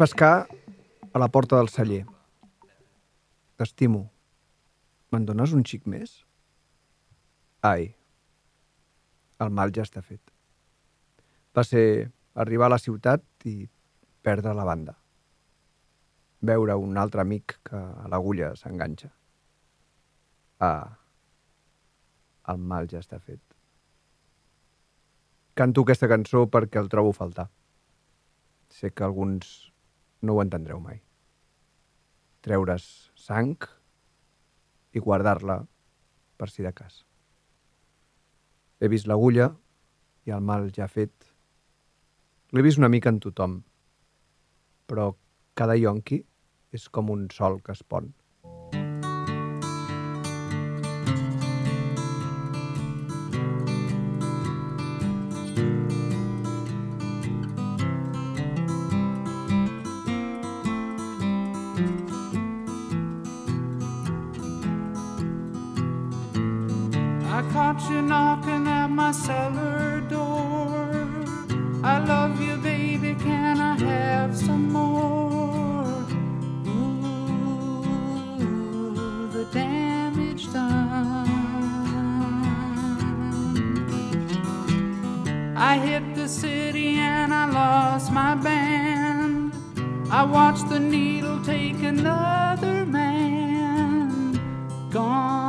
Pescar a la porta del celler. T'estimo. Me'n dones un xic més? Ai, el mal ja està fet. Va ser arribar a la ciutat i perdre la banda. Veure un altre amic que a l'agulla s'enganxa. Ah, el mal ja està fet. Canto aquesta cançó perquè el trobo faltar. Sé que alguns no ho entendreu mai. Treure's sang i guardar-la per si de cas. He vist l'agulla i el mal ja fet. L'he vist una mica en tothom, però cada yonqui és com un sol que es pon. I caught you knocking at my cellar door. I love you, baby. Can I have some more? Ooh, the damage done. I hit the city and I lost my band. I watched the needle take another man. Gone,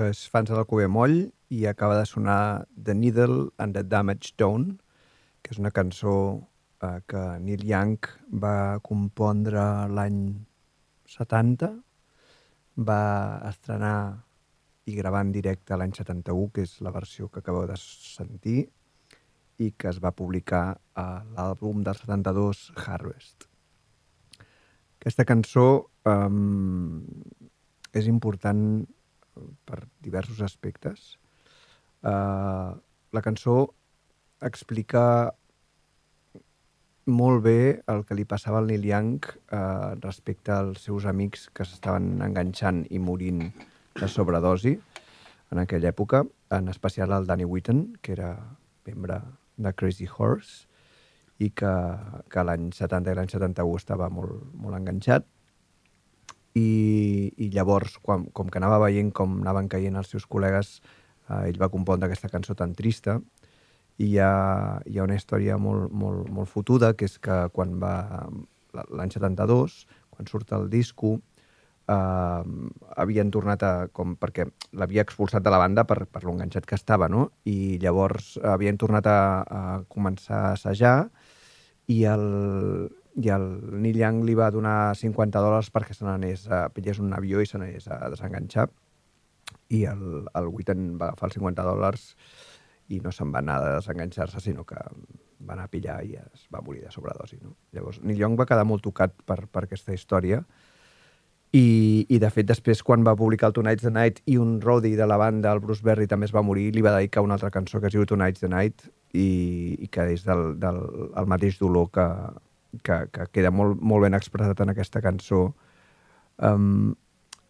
això és Fans de l'Alcover Moll i acaba de sonar The Needle and the Damage Done, que és una cançó uh, que Neil Young va compondre l'any 70, va estrenar i gravar en directe l'any 71, que és la versió que acabeu de sentir, i que es va publicar a l'àlbum del 72, Harvest. Aquesta cançó um, és important per diversos aspectes. Uh, la cançó explica molt bé el que li passava al Neil Young uh, respecte als seus amics que s'estaven enganxant i morint de sobredosi en aquella època, en especial el Danny Whitten, que era membre de Crazy Horse i que, que l'any 70 i l'any 71 estava molt, molt enganxat i, i llavors, quan, com que anava veient com anaven caient els seus col·legues, eh, ell va compondre aquesta cançó tan trista i hi ha, hi ha una història molt, molt, molt fotuda, que és que quan va l'any 72, quan surt el disco, uh, havien tornat a... Com, perquè l'havia expulsat de la banda per, per l'enganxat que estava, no? I llavors havien tornat a, a començar a assajar i el, i el Neil Young li va donar 50 dòlars perquè se n'anés, a pillés un avió i se n'anés a desenganxar. I el, el Witten va agafar els 50 dòlars i no se'n va anar a desenganxar-se, sinó que va anar a pillar i es va morir de sobredosi. No? Llavors, Neil Young va quedar molt tocat per, per aquesta història i, i, de fet, després, quan va publicar el Tonight's the Night i un roadie de la banda, el Bruce Berry, també es va morir, li va dedicar una altra cançó que es diu Tonight's the Night i, i que és del, del el mateix dolor que, que, que queda molt, molt ben expressat en aquesta cançó. Um,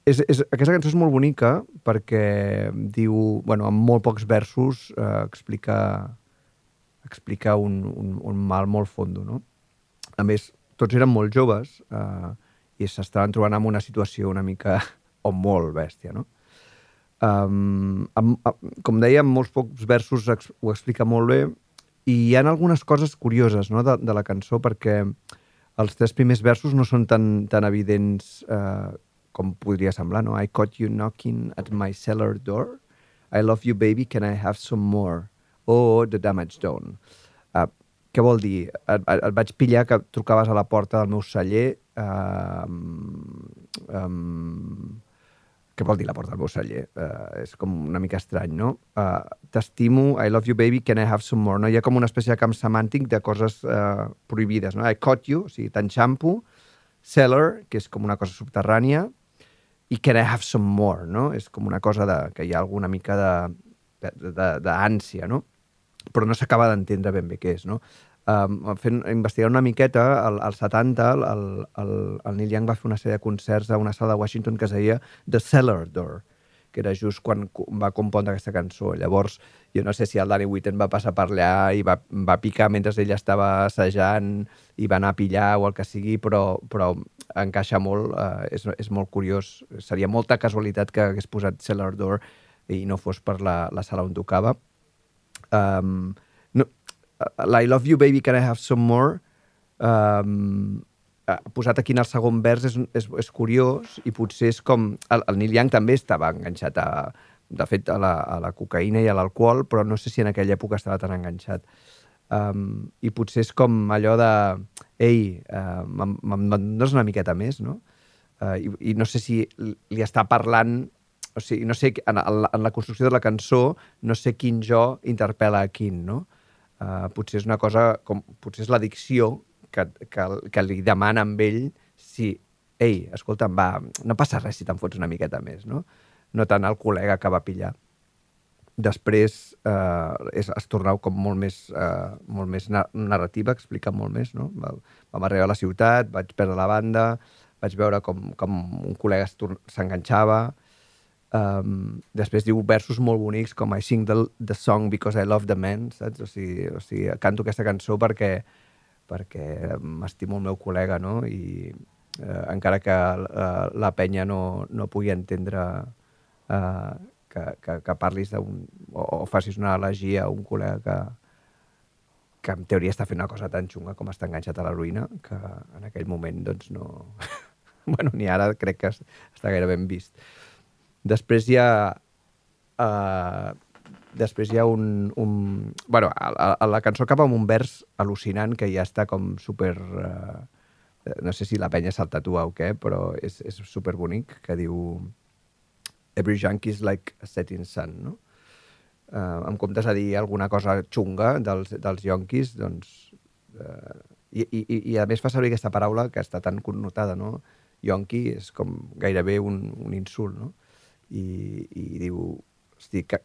és, és, aquesta cançó és molt bonica perquè diu, bueno, amb molt pocs versos eh, explica, explica un, un, un mal molt fondo, no? A més, tots eren molt joves, eh, i s'estaven trobant en una situació una mica o molt bèstia, no? Um, amb, amb, com deia, amb molts pocs versos ex, ho explica molt bé i hi ha algunes coses curioses no, de, de la cançó perquè els tres primers versos no són tan, tan evidents uh, com podria semblar, no? I caught you knocking at my cellar door. I love you, baby, can I have some more? Oh, the damage done. Uh, què vol dir? Et, et, et vaig pillar que trucaves a la porta del meu celler Um, um, què vol dir la porta meu celler? Uh, és com una mica estrany, no? Uh, T'estimo, I love you baby, can I have some more? No? Hi ha com una espècie de camp semàntic de coses uh, prohibides, no? I caught you, o sigui, t'enxampo, cellar, que és com una cosa subterrània, i can I have some more, no? És com una cosa de, que hi ha alguna mica d'ànsia, no? Però no s'acaba d'entendre ben bé què és, no? Um, fent, investigant una miqueta, al, al 70 el, el, el Neil Young va fer una sèrie de concerts a una sala de Washington que es deia The Cellar Door, que era just quan va compondre aquesta cançó. Llavors, jo no sé si el Danny Whitten va passar per allà i va, va picar mentre ell estava assajant i va anar a pillar o el que sigui, però, però encaixa molt, eh, és, és molt curiós. Seria molta casualitat que hagués posat Cellar Door i no fos per la, la sala on tocava. Um, l'I love you baby, can I have some more? Um, posat aquí en el segon vers és, és, és curiós i potser és com... El, el Neil Young també estava enganxat a, de fet, a la, a la cocaïna i a l'alcohol, però no sé si en aquella època estava tan enganxat. Um, I potser és com allò de... Ei, uh, me'n dones una miqueta més, no? Uh, i, I no sé si li està parlant... O sigui, no sé, en, en la construcció de la cançó, no sé quin jo interpel·la a quin, no? Uh, potser és una cosa, com, potser és l'addicció que, que, que li demana amb ell si, ei, escolta'm, va, no passa res si te'n fots una miqueta més, no? No tant el col·lega que va pillar. Després eh, és, es torna com molt més, eh, molt més narrativa, explica molt més, no? Vam arribar a la ciutat, vaig perdre la banda, vaig veure com, com un col·lega s'enganxava, Um, després diu versos molt bonics com I sing the, the song because I love the men, saps? O sigui, o sigui canto aquesta cançó perquè, perquè m'estimo el meu col·lega, no? I uh, encara que uh, la penya no, no pugui entendre uh, que, que, que parlis d'un... O, o facis una elegia a un col·lega que, que en teoria està fent una cosa tan xunga com està enganxat a l'heroïna, que en aquell moment, doncs, no... bueno, ni ara crec que està gaire ben vist. Després hi ha... Uh, després hi ha un... un bueno, a, a la cançó acaba amb un vers al·lucinant que ja està com super... Uh, no sé si la penya se'l tatua o què, però és, és super bonic, que diu Every junkie is like a setting sun, no? Uh, en comptes de dir alguna cosa xunga dels, dels yonquis, doncs... Uh, i, i, I a més fa servir aquesta paraula que està tan connotada, no? Yonqui és com gairebé un, un insult, no? I, i diu, hosti, que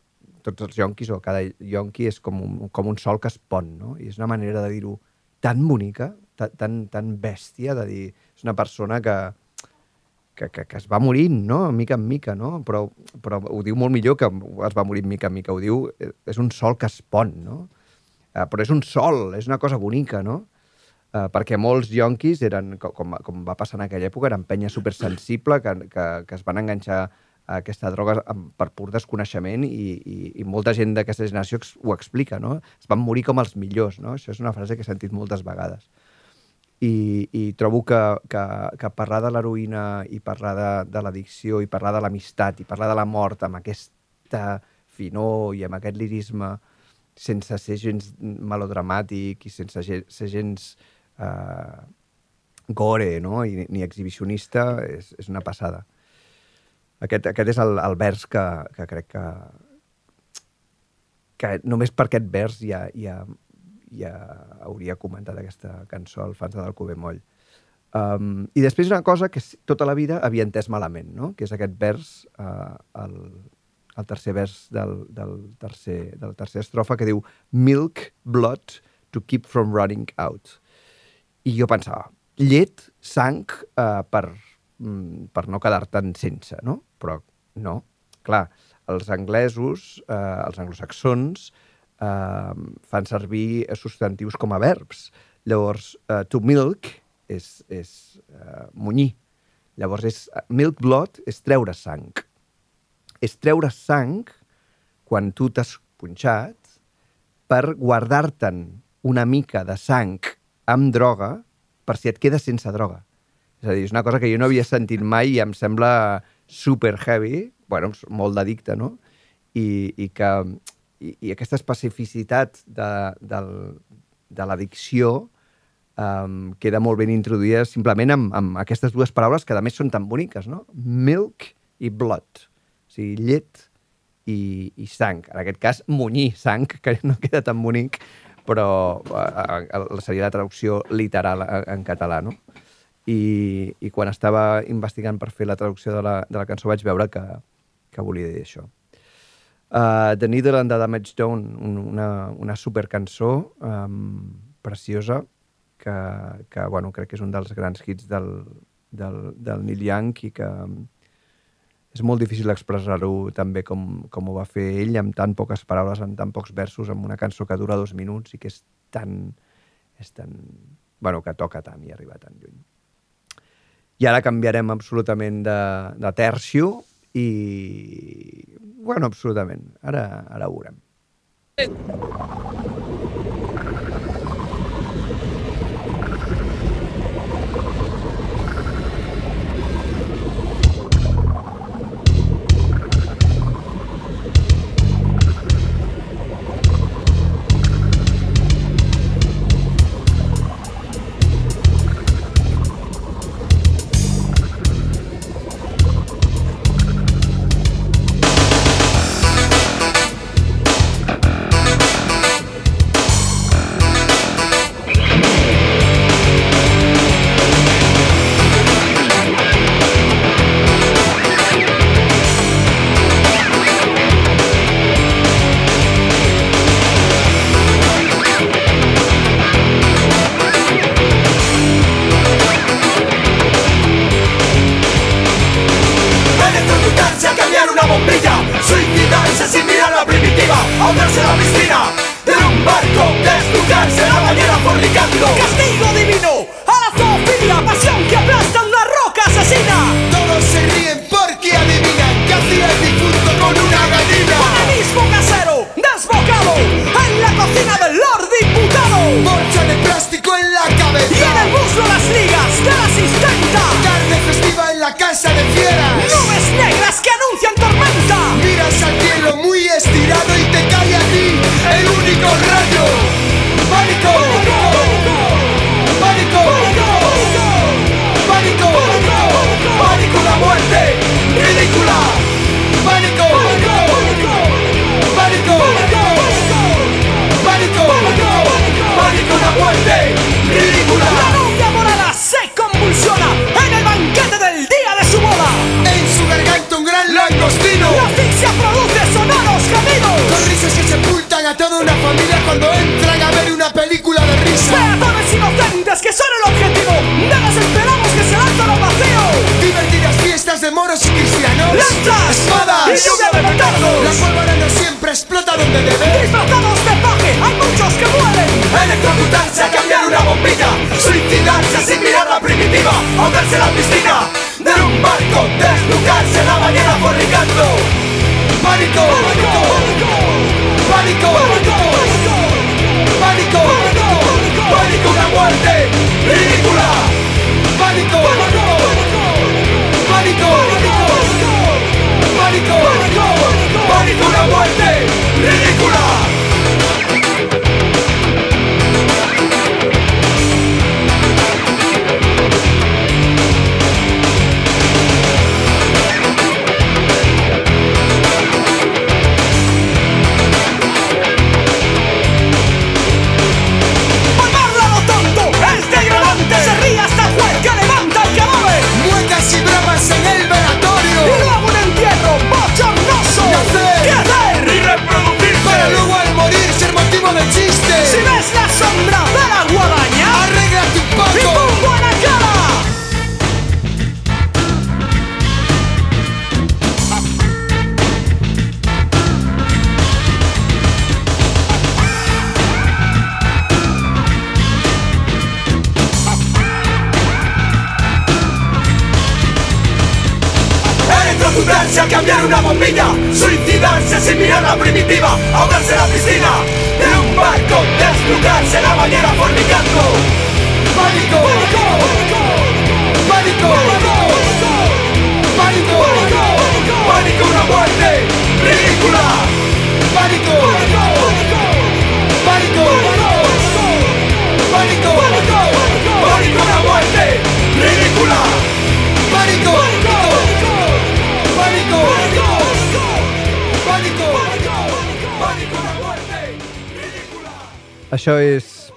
tots els yonquis o cada yonqui és com un, com un sol que es pon, no? I és una manera de dir-ho tan bonica, tan, tan, tan bèstia, de dir, és una persona que, que, que, que es va morint, no?, mica en mica, no? Però, però ho diu molt millor que es va morir mica en mica, ho diu, és un sol que es pon, no? Uh, però és un sol, és una cosa bonica, no? Uh, perquè molts yonquis eren, com, com va passar en aquella època, eren penya supersensible, que, que, que es van enganxar aquesta droga per pur desconeixement i, i, i molta gent d'aquesta generació ho explica, no? Es van morir com els millors, no? Això és una frase que he sentit moltes vegades. i, i trobo que, que, que parlar de l'heroïna i parlar de, de l'addicció i parlar de l'amistat i parlar de la mort amb aquesta finor i amb aquest lirisme sense ser gens melodramàtic i sense ser gens eh, gore no? I, ni exhibicionista és, és una passada. Aquest, aquest és el, el vers que, que crec que, que només per aquest vers ja, ja, ja hauria comentat aquesta cançó al fans del Cube Moll. Um, I després una cosa que tota la vida havia entès malament, no? que és aquest vers, uh, el, el tercer vers del, del, tercer, del tercer estrofa, que diu Milk, blood, to keep from running out. I jo pensava, llet, sang, uh, per, per no quedar-te'n sense, no? Però no. Clar, els anglesos, eh, els anglosaxons, eh, fan servir substantius com a verbs. Llavors, eh, to milk és, és eh, munyir. Llavors, és, milk blood és treure sang. És treure sang quan tu t'has punxat per guardar-te'n una mica de sang amb droga per si et quedes sense droga. És a dir, és una cosa que jo no havia sentit mai i em sembla super heavy, bueno, molt d'addicte, no? I, i que i, i aquesta especificitat de, del, de l'addicció um, queda molt ben introduïda simplement amb, amb aquestes dues paraules que a més són tan boniques, no? Milk i blood. O sigui, llet i, i sang. En aquest cas, munyir sang, que no queda tan bonic, però eh, seria la traducció literal en, en català, no? I, I quan estava investigant per fer la traducció de la, de la cançó vaig veure que, que volia dir això. Uh, The Needle and the Damage Done, un, una, una supercançó um, preciosa que, que bueno, crec que és un dels grans hits del, del, del Neil Young i que és molt difícil expressar-ho tan bé com, com ho va fer ell, amb tan poques paraules, amb tan pocs versos, amb una cançó que dura dos minuts i que és tan... És tan bueno, que toca tant i arriba tan lluny. I ara canviarem absolutament de, de tercio i... Bueno, absolutament. Ara, ara ho veurem.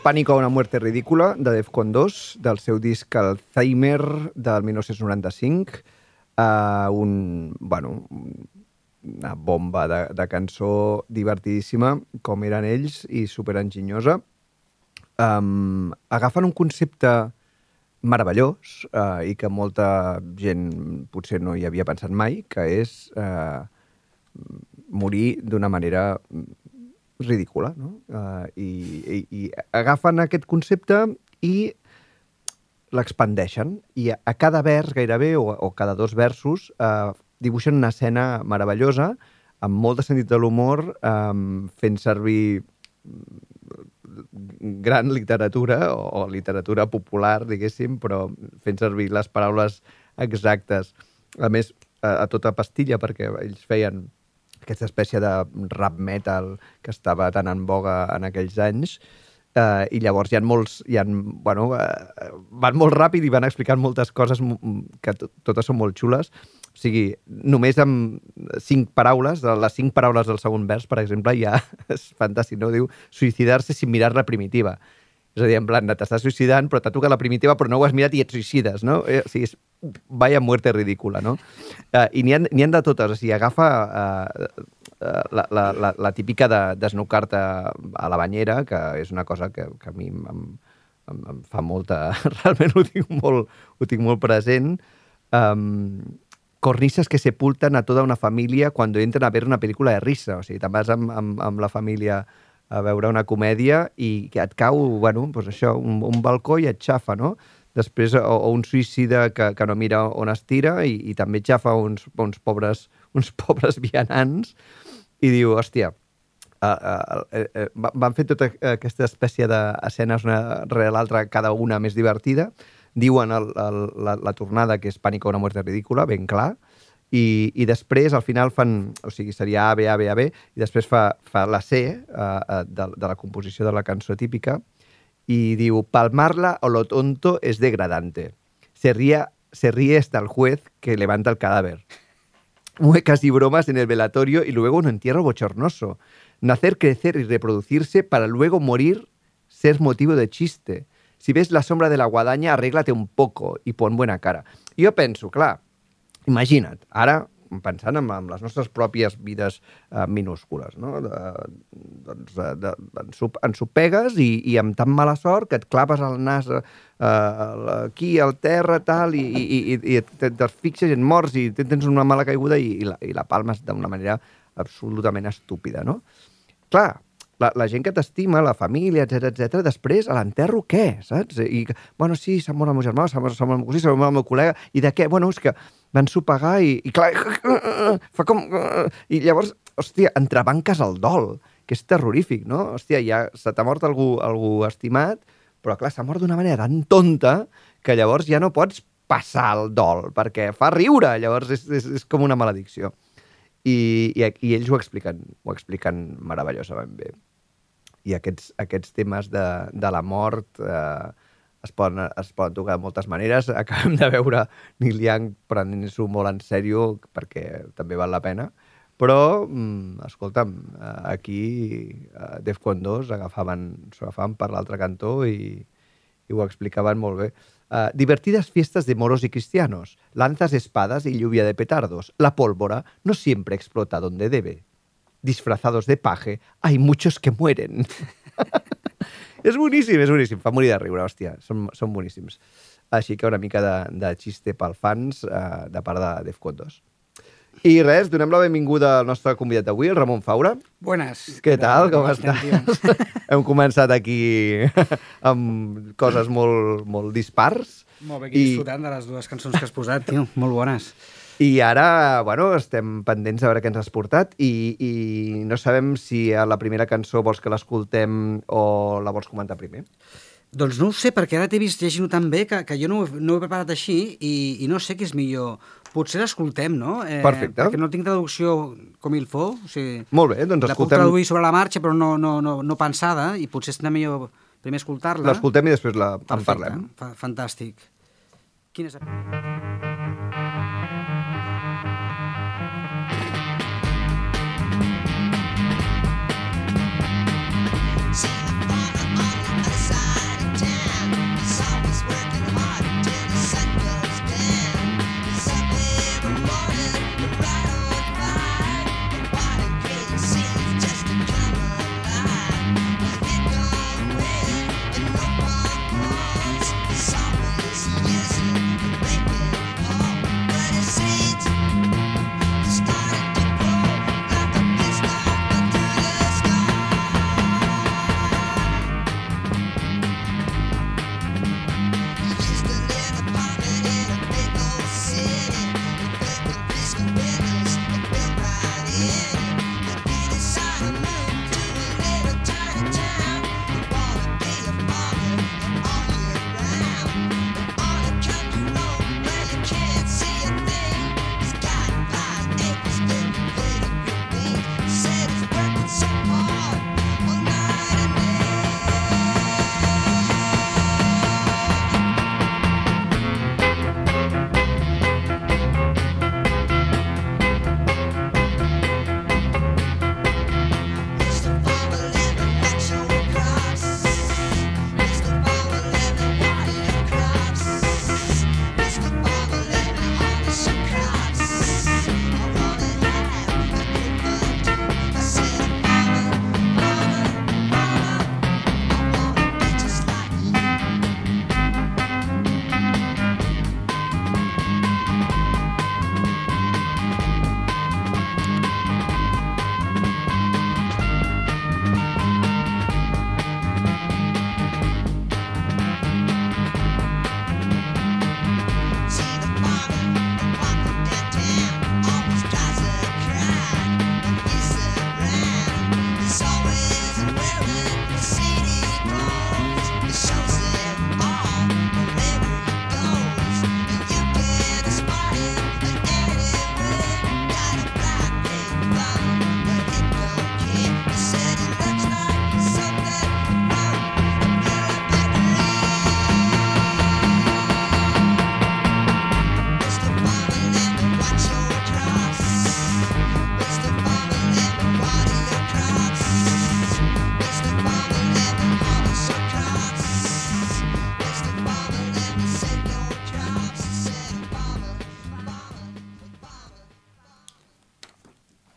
És Pànico a una muerte ridícula, de Defcon 2, del seu disc Alzheimer, del 1995. Uh, un, bueno, una bomba de, de cançó divertidíssima, com eren ells, i superenginyosa. Um, agafen un concepte meravellós uh, i que molta gent potser no hi havia pensat mai, que és uh, morir d'una manera ridícula, no? Uh, i, i, I agafen aquest concepte i l'expandeixen i a, a cada vers gairebé, o, o cada dos versos, uh, dibuixen una escena meravellosa amb molt de sentit de l'humor, um, fent servir mm, gran literatura o, o literatura popular, diguéssim, però fent servir les paraules exactes. A més, a, a tota pastilla, perquè ells feien aquesta espècie de rap metal que estava tan en boga en aquells anys, eh, i llavors hi ha molts, hi ha, bueno, eh, van molt ràpid i van explicant moltes coses que to- totes són molt xules. O sigui, només amb cinc paraules, les cinc paraules del segon vers, per exemple, ja és fantàstic, no? Diu, suïcidar-se sin mirar la primitiva. És a dir, en plan, t'estàs suïcidant, però t'ha tocat la primitiva, però no ho has mirat i et suïcides, no? Eh, o sigui, és vaya muerte ridícula, no? Uh, I n'hi ha, ha de totes, o sigui, agafa uh, la, la, la, la típica de desnucar-te a la banyera, que és una cosa que, que a mi em, em, em fa molta... Realment ho tinc molt, ho tinc molt present. Um, cornisas que sepultan a toda una família quan entren a veure una pel·lícula de risa. O sigui, te'n vas amb, amb, amb la família a veure una comèdia i que et cau, bueno, doncs això, un, un balcó i et xafa, no? Després, o, o un suïcida que, que no mira on es tira i, i també xafa uns, uns, pobres, uns pobres vianants i diu, hòstia, uh, uh, uh, uh, van fer tota aquesta espècie d'escenes una rere l'altra, cada una més divertida. Diuen el, el, la, la tornada que és Pànico una muerte ridícula, ben clar, i, i al final fan, o sigui, seria A, B, A, B, A, B, i després fa, fa la C uh, uh, de, de la composició de la cançó típica, y digo, palmarla o lo tonto es degradante. Se ríe, se ríe hasta el juez que levanta el cadáver. Muecas y bromas en el velatorio y luego un entierro bochornoso. Nacer, crecer y reproducirse para luego morir, ser motivo de chiste. Si ves la sombra de la guadaña, arréglate un poco i pon buena cara. Jo penso, clar, imagina't, ara pensant en, en les nostres pròpies vides eh, minúscules, no? De, doncs, de, de, ensup, ensopegues i, i amb tan mala sort que et claves el nas eh, aquí al terra, tal, i, i, i, i et, et fixes i et mors i tens una mala caiguda i, i, la, i la palmes d'una manera absolutament estúpida, no? Clar, la, la gent que t'estima, la família, etc etc. després a l'enterro què, saps? I, bueno, sí, s'ha mort el meu germà, s'ha mort, mort el meu cosí, s'ha mort el meu col·lega, i de què? Bueno, és que van sopegar i, i clar, fa com... I llavors, hòstia, entrebanques el dol, que és terrorífic, no? Hòstia, ja se t'ha mort algú, algú estimat, però clar, s'ha mort d'una manera tan tonta que llavors ja no pots passar el dol, perquè fa riure, llavors és, és, és com una maledicció. I, i, i ells ho expliquen, ho expliquen meravellosament bé. I aquests, aquests temes de, de la mort eh, es, poden, es poden tocar de moltes maneres. Acabem de veure Neil Young prenent-s'ho molt en sèrio, perquè també val la pena. Però, mm, escolta'm, eh, aquí eh, Defcon 2 agafaven, agafaven per l'altre cantó i, i ho explicaven molt bé. Uh, divertidas fiestas de moros y cristianos, lanzas espadas y lluvia de petardos. La pólvora no siempre explota donde debe. Disfrazados de paje, hay muchos que mueren. és boníssim, és boníssim. Fa morir de riure, hòstia. Són, són boníssims. Així que una mica de, de xiste pel fans uh, de part de Defcon 2. I res, donem la benvinguda al nostre convidat d'avui, el Ramon Faura. Buenas. Què tal? Com estàs? Hem començat aquí amb coses molt, molt dispars. Molt bé, aquí I- disfrutant de les dues cançons que has posat, tio. Molt bones. I ara, bueno, estem pendents a veure què ens has portat i, i no sabem si a la primera cançó vols que l'escoltem o la vols comentar primer. Doncs no ho sé, perquè ara t'he vist llegint-ho tan bé que, que jo no, ho- no ho he preparat així i, i no sé què és millor. Potser l'escoltem, no? Eh, Perfecte. Perquè no tinc traducció com il fo. O sigui, Molt bé, doncs la puc escoltem- traduir sobre la marxa, però no, no, no, no pensada, i potser serà millor primer escoltar-la. L'escoltem i després la, en Perfecte, parlem. Fa, fantàstic. Quin és el...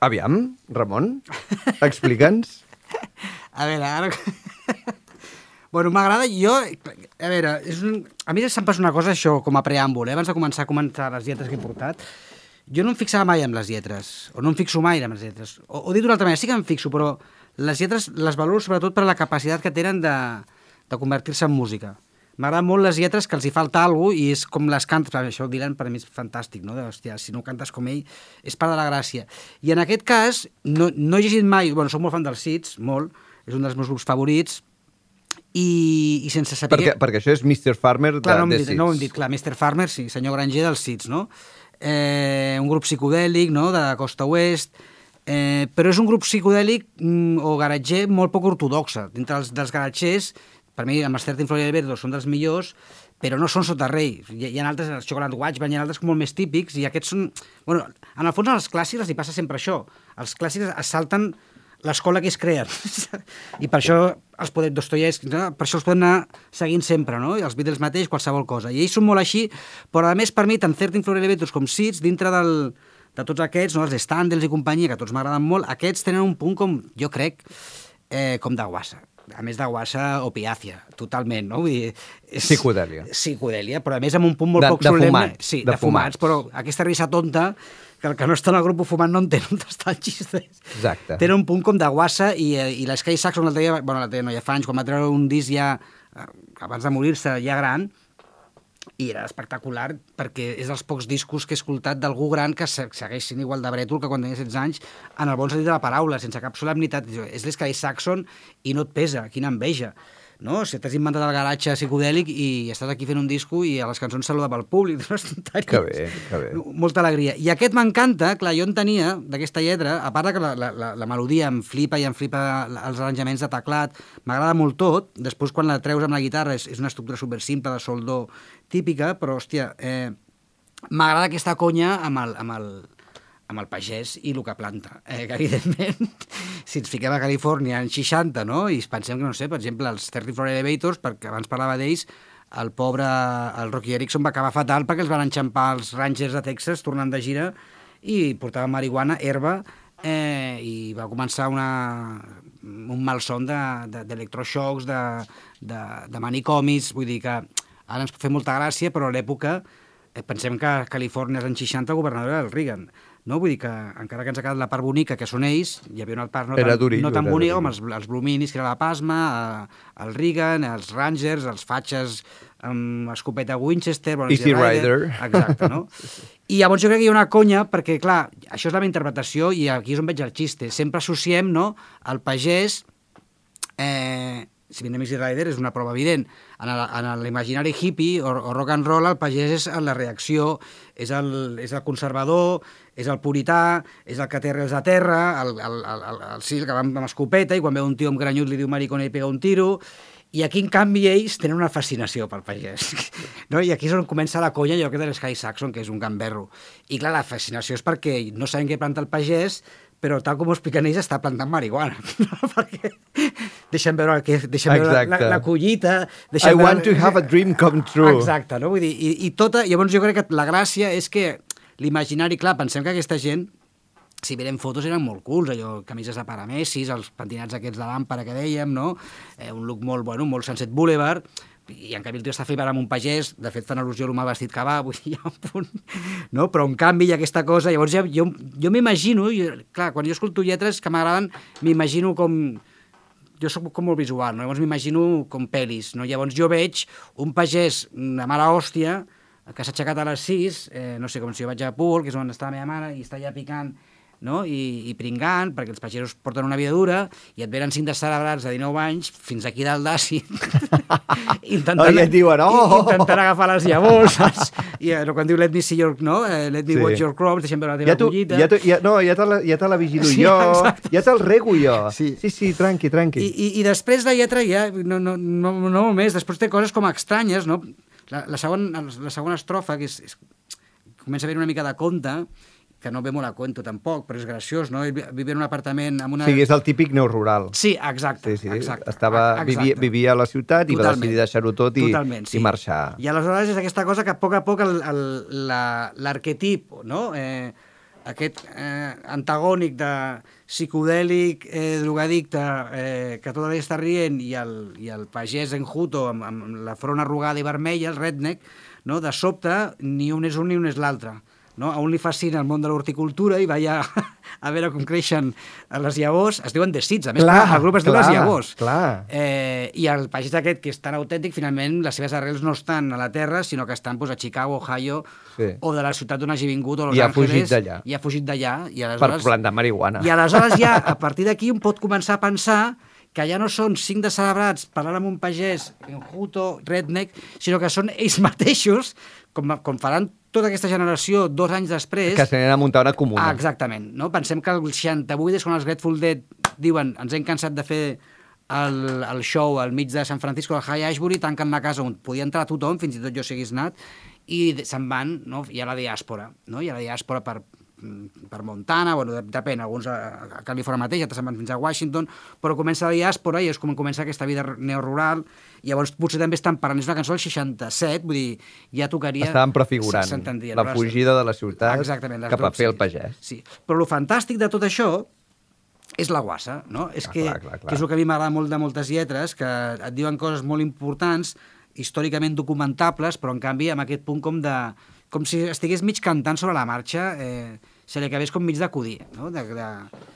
Aviam, Ramon, explica'ns. A veure, ara... bueno, m'agrada, jo... A veure, és un... a mi se'm passa una cosa, això, com a preàmbul, eh? abans de començar a comentar les lletres que he portat. Jo no em fixava mai en les lletres, o no em fixo mai en les lletres. O, o dit d'una altra manera, sí que em fixo, però les lletres les valoro sobretot per la capacitat que tenen de, de convertir-se en música. M'agraden molt les lletres que els hi falta alguna i és com les cantes, això Dylan per mi és fantàstic, no? De, hòstia, si no cantes com ell, és part de la gràcia. I en aquest cas, no, no he llegit mai, bueno, soc molt fan dels Seeds, molt, és un dels meus grups favorits, i, i sense saber... Perquè, perquè això és Mr. Farmer de, Clar, no, de dit, no ho hem dit, clar, Mr. Farmer, sí, senyor Granger dels Seeds, no? Eh, un grup psicodèlic, no?, de la costa oest, eh, però és un grup psicodèlic mm, o garatger molt poc ortodoxa. Dintre dels, dels garatgers, per mi, amb els 13 Florida són dels millors, però no són sota rei. Hi, hi ha altres, els Chocolate Watchman, hi ha altres molt més típics, i aquests són... Bueno, en el fons, als clàssics els passa sempre això. Els clàssics es salten l'escola que es creen. I per això els podem, Dostoyevsky, no? per això els podem anar seguint sempre, no? I els Beatles mateix, qualsevol cosa. I ells són molt així, però a més per mi, tant Certain Elevators com Seeds, dintre del, de tots aquests, no? els Standells i companyia, que tots m'agraden molt, aquests tenen un punt com, jo crec, eh, com de guassa. A més de guassa, opiàcia, totalment, no? Vull dir, és... Psicodèlia. Psicodèlia, però a més amb un punt molt De- poc de solemne. fumats, Sí, de de, fumats, fumats. però aquesta risa tonta que el que no està en el grup fumant no entén on està el xiste. Exacte. Té un punt com de guassa i, eh, i l'Sky Saxon l'altre dia, bueno, l'altre dia no, ja fa anys, quan va treure un disc ja, eh, abans de morir-se, ja gran, i era espectacular perquè és dels pocs discos que he escoltat d'algú gran que se- segueix sent igual de brètol que quan tenia 16 anys en el bon sentit de la paraula, sense cap solemnitat. És l'Sky Saxon i no et pesa, quina enveja. No? Si t'has inventat el garatge psicodèlic i estàs aquí fent un disco i a les cançons saludava el públic. No. Que bé, que bé. Molta alegria. I aquest m'encanta, clar, jo en tenia, d'aquesta lletra, a part que la, la, la, melodia em flipa i em flipa els arranjaments de teclat, m'agrada molt tot, després quan la treus amb la guitarra és, és una estructura super simple de sol-do típica, però, hòstia, eh, m'agrada aquesta conya amb el, amb el, amb el pagès i el que planta. Eh, que, evidentment, si ens fiquem a Califòrnia en 60, no?, i pensem que, no sé, per exemple, els 34 Elevators, perquè abans parlava d'ells, el pobre, el Rocky Erickson va acabar fatal perquè els van enxampar els Rangers de Texas tornant de gira i portaven marihuana, herba, eh, i va començar una, un malson d'electroxocs, de, d'electroxocs, de, de, de manicomis, vull dir que ara ens fa molta gràcia, però a l'època eh, pensem que Califòrnia als anys 60 el governador era el Reagan. No? Vull dir que, encara que ens ha quedat la part bonica, que són ells, hi havia una part no Era tan, durillo, no tan bonica com els, els Bluminis, que era la Pasma, eh, el Reagan, els Rangers, els Fatxes amb escopeta Winchester... bueno, Easy Rider. Exacte, no? I llavors jo crec que hi ha una conya, perquè, clar, això és la meva interpretació i aquí és on veig el xiste. Sempre associem, no?, el pagès eh, si vindem Easy Rider és una prova evident. En l'imaginari hippie o, o rock and roll el pagès és la reacció, és el, és el conservador, és el purità, és el que té arrels a terra, el, el, el, el, el, sí, el que va amb, escopeta i quan veu un tio amb granyut li diu maricona i pega un tiro, i aquí, en canvi, ells tenen una fascinació pel pagès. No? I aquí és on comença la conya, allò que de l'Sky Saxon, que és un gamberro. I clar, la fascinació és perquè no saben què planta el pagès, però tal com ho expliquen ells, està plantant marihuana. Perquè deixen veure, que, deixen veure la, la collita... I Deixen want to veure... have a dream come true. Exacte, no? Vull dir, i, i tota... Llavors jo crec que la gràcia és que l'imaginari, clar, pensem que aquesta gent si mirem fotos eren molt cools, allò, camises de paramessis, els pentinats aquests de làmpara que dèiem, no? Eh, un look molt, bueno, molt Sunset Boulevard, i en canvi el tio està flipant amb un pagès, de fet fan al·lusió mal vestit que va, vull dir, hi ha un punt, no? Però en canvi hi ha aquesta cosa, llavors ja, jo, jo m'imagino, clar, quan jo escolto lletres que m'agraden, m'imagino com, jo sóc com molt visual, no? llavors m'imagino com pel·lis, no? llavors jo veig un pagès de mala hòstia que s'ha aixecat a les 6, eh, no sé, com si jo vaig a Púbol, que és on està la meva mare, i està allà picant no? I, i pringant, perquè els pagesos porten una vida dura, i et venen cinc descerebrats de 19 anys fins aquí dalt d'àcid, intentant, Oh, et diuen, "Oh!" intentant agafar les llavors, saps? I eh, quan diu let me see your, no? Eh, let me Sí. watch your crops, deixem veure la teva Ja, tu, collita. ja, tu, ja, no, ja te la, ja te la vigilo Sí, jo, exacte. ja te'l rego jo. Sí. sí, sí tranqui, tranqui. I, i, I després la lletra ja, no, no, no, no molt més, després té coses com estranyes, no? La, la, segon, la segona estrofa, que és, és, comença a haver una mica de conte, que no ve molt a cuento tampoc, però és graciós, no? Ell vivia en un apartament amb una... O sigui, és el típic neorural. Sí, exacte, Sí, sí, exacte. Estava, exacte. vivia, vivia a la ciutat i va Totalment. decidir deixar-ho tot i, Totalment, sí. i marxar. I aleshores és aquesta cosa que a poc a poc el- la- l'arquetip, no? eh, aquest eh, antagònic de psicodèlic, eh, drogadicte, eh, que tot l'està rient, i el, i el pagès enjuto amb, amb la front arrugada i vermella, el redneck, no? de sobte ni un és un ni un és l'altre. No? A un li fascina el món de l'horticultura i va allà a veure com creixen les llavors. Es diuen Seeds, a més, Clar, el grup es diu Les Llavors. clar. Eh, I el pagès aquest, que és tan autèntic, finalment les seves arrels no estan a la Terra, sinó que estan doncs, a Chicago, Ohio, Sí. o de la ciutat on hagi vingut, o Los I ha Angeles. fugit d'allà. I ha fugit d'allà. I Per plantar marihuana. I aleshores ja, a partir d'aquí, un pot començar a pensar que ja no són cinc descerebrats parlant amb un pagès, enjuto, redneck, sinó que són ells mateixos, com, com faran tota aquesta generació dos anys després... Que se n'han a muntar una comuna. Ah, exactament. No? Pensem que el 68 és quan els Grateful Dead diuen ens hem cansat de fer el, el show al mig de San Francisco, al High Ashbury, tanquen la casa on podia entrar tothom, fins i tot jo si hagués anat, i de- se'n van, no? hi ha la diàspora, no? hi ha la diàspora per, per Montana, bueno, de- depèn, alguns a, a Califòrnia mateix, altres se'n van fins a Washington, però comença la diàspora i és com comença aquesta vida neorural, i llavors potser també estan parlant, és una cançó del 67, vull dir, ja tocaria... Estaven prefigurant s'entendria, la no? fugida de la ciutat Exactament, cap a fer el pagès. Sí, però el fantàstic de tot això és la guassa, no? És Ah, que, clar, clar, clar. que és el que a mi m'agrada molt de moltes lletres, que et diuen coses molt importants, històricament documentables, però en canvi amb aquest punt com de... com si estigués mig cantant sobre la marxa, eh, se li acabés com mig d'acudir, no? De, de...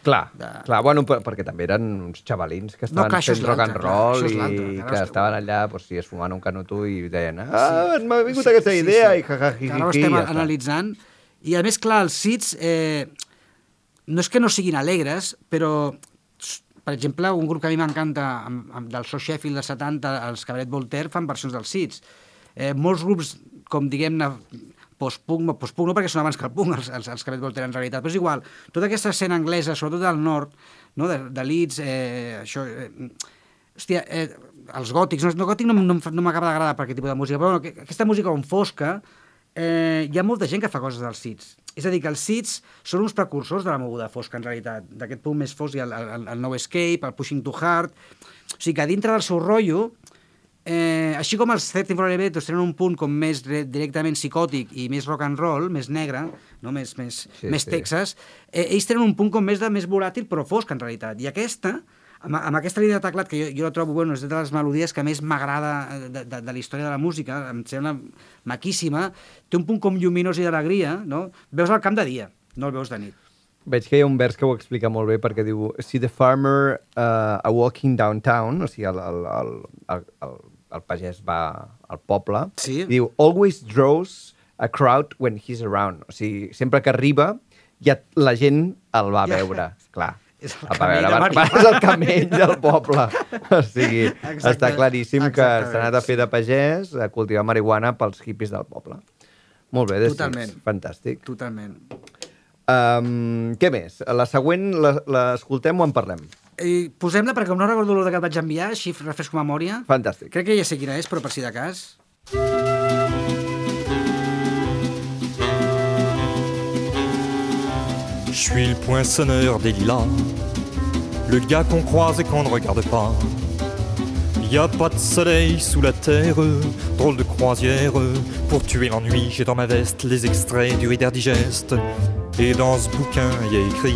Clar, De- clar, bueno, per, perquè també eren uns xavalins que estaven clar, això fent rock and clar, roll és i clar, que estaven allà, doncs, sí, es fumant un canuto i deien ah, m'ha vingut aquesta idea i Que jajajiqui, ara ho i estem ja analitzant. I a més, clar, els Seeds eh, no és que no siguin alegres, però per exemple, un grup que a mi m'encanta del So Sheffield de 70, els Cabaret Voltaire, fan versions dels Seeds. Eh, molts grups, com diguem-ne, post-punk, post-punk no perquè són abans que el punk, els, els, els Cabaret Voltaire en realitat, però és igual, tota aquesta escena anglesa, sobretot del nord, no, de, de Leeds, eh, això... Eh, hòstia, eh, els gòtics, no, no gòtic no, no, no m'acaba d'agradar per aquest tipus de música, però bueno, que, aquesta música on fosca, eh, hi ha molta gent que fa coses dels Seeds. És a dir, que els Seeds són uns precursors de la moguda fosca, en realitat, d'aquest punt més fosc, i el, el, el No Escape, el Pushing Too Hard... O sigui que dintre del seu rotllo, eh, així com els 13 for Elevators tenen un punt com més re- directament psicòtic i més rock and roll, més negre, no? més, més, Sí, sí, més sí. Texas, eh, ells tenen un punt com més de més volàtil però fosc en realitat. I aquesta, amb, amb aquesta línia de teclat que jo, jo la trobo, bueno, és de les melodies que més m'agrada eh, de, de, de la història de la música, em sembla maquíssima, té un punt com lluminós i d'alegria, no? Veus el camp de dia, no el veus de nit. Veig que hi ha un vers que ho explica molt bé perquè diu See the farmer uh, a walking downtown, o sigui, el, el, el, el, el, el pagès va al poble, Sí. diu Always draws a crowd when he's around. O sigui, sempre que arriba, ja la gent el va Ja. veure. Clar. És el El va veure, va, va, és el camell del poble. O sigui, Exacte. està claríssim que Exactament. s'ha anat a fer de pagès a cultivar marihuana pels hippies del poble. Molt bé, Totalment. Fantàstic. Totalment. Um, què més? La següent l'escoltem o en parlem? I posem-la perquè com no recordo l'ordre que et vaig enviar, així refresco memòria. Fantàstic. Crec que ja sé quina és, però per si de cas. Je suis le poinçonneur des lilas, le gars qu'on croise et qu'on ne regarde pas. Y a pas de soleil sous la terre, drôle de croisière. Pour tuer l'ennui, j'ai dans ma veste les extraits du Reader Digest. Et dans ce bouquin, y a écrit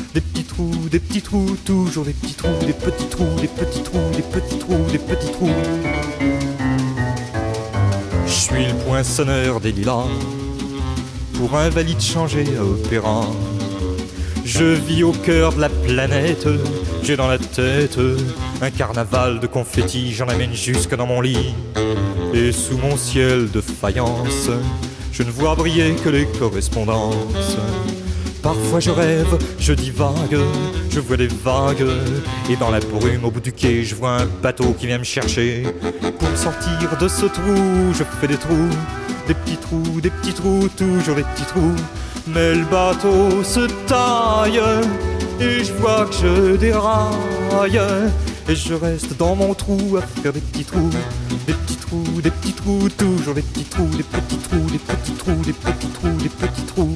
des petits trous, toujours des petits trous, des petits trous, des petits trous, des petits trous, des petits trous. Je suis le poinçonneur des lilas. Pour un valide changé à opéra. Je vis au cœur de la planète. J'ai dans la tête Un carnaval de confettis. J'en amène jusque dans mon lit. Et sous mon ciel de faïence Je ne vois briller que les correspondances Parfois je rêve, je divague, je vois des vagues, et dans la brume au bout du quai, je vois un bateau qui vient me chercher. Pour me sortir de ce trou, je fais des trous, des petits trous, des petits trous, toujours des petits trous. Mais le bateau se taille, et je vois que je déraille, et je reste dans mon trou à faire des petits trous, des petits trous, des petits trous, toujours des petits trous, des petits trous, des petits trous, des petits trous, des petits trous.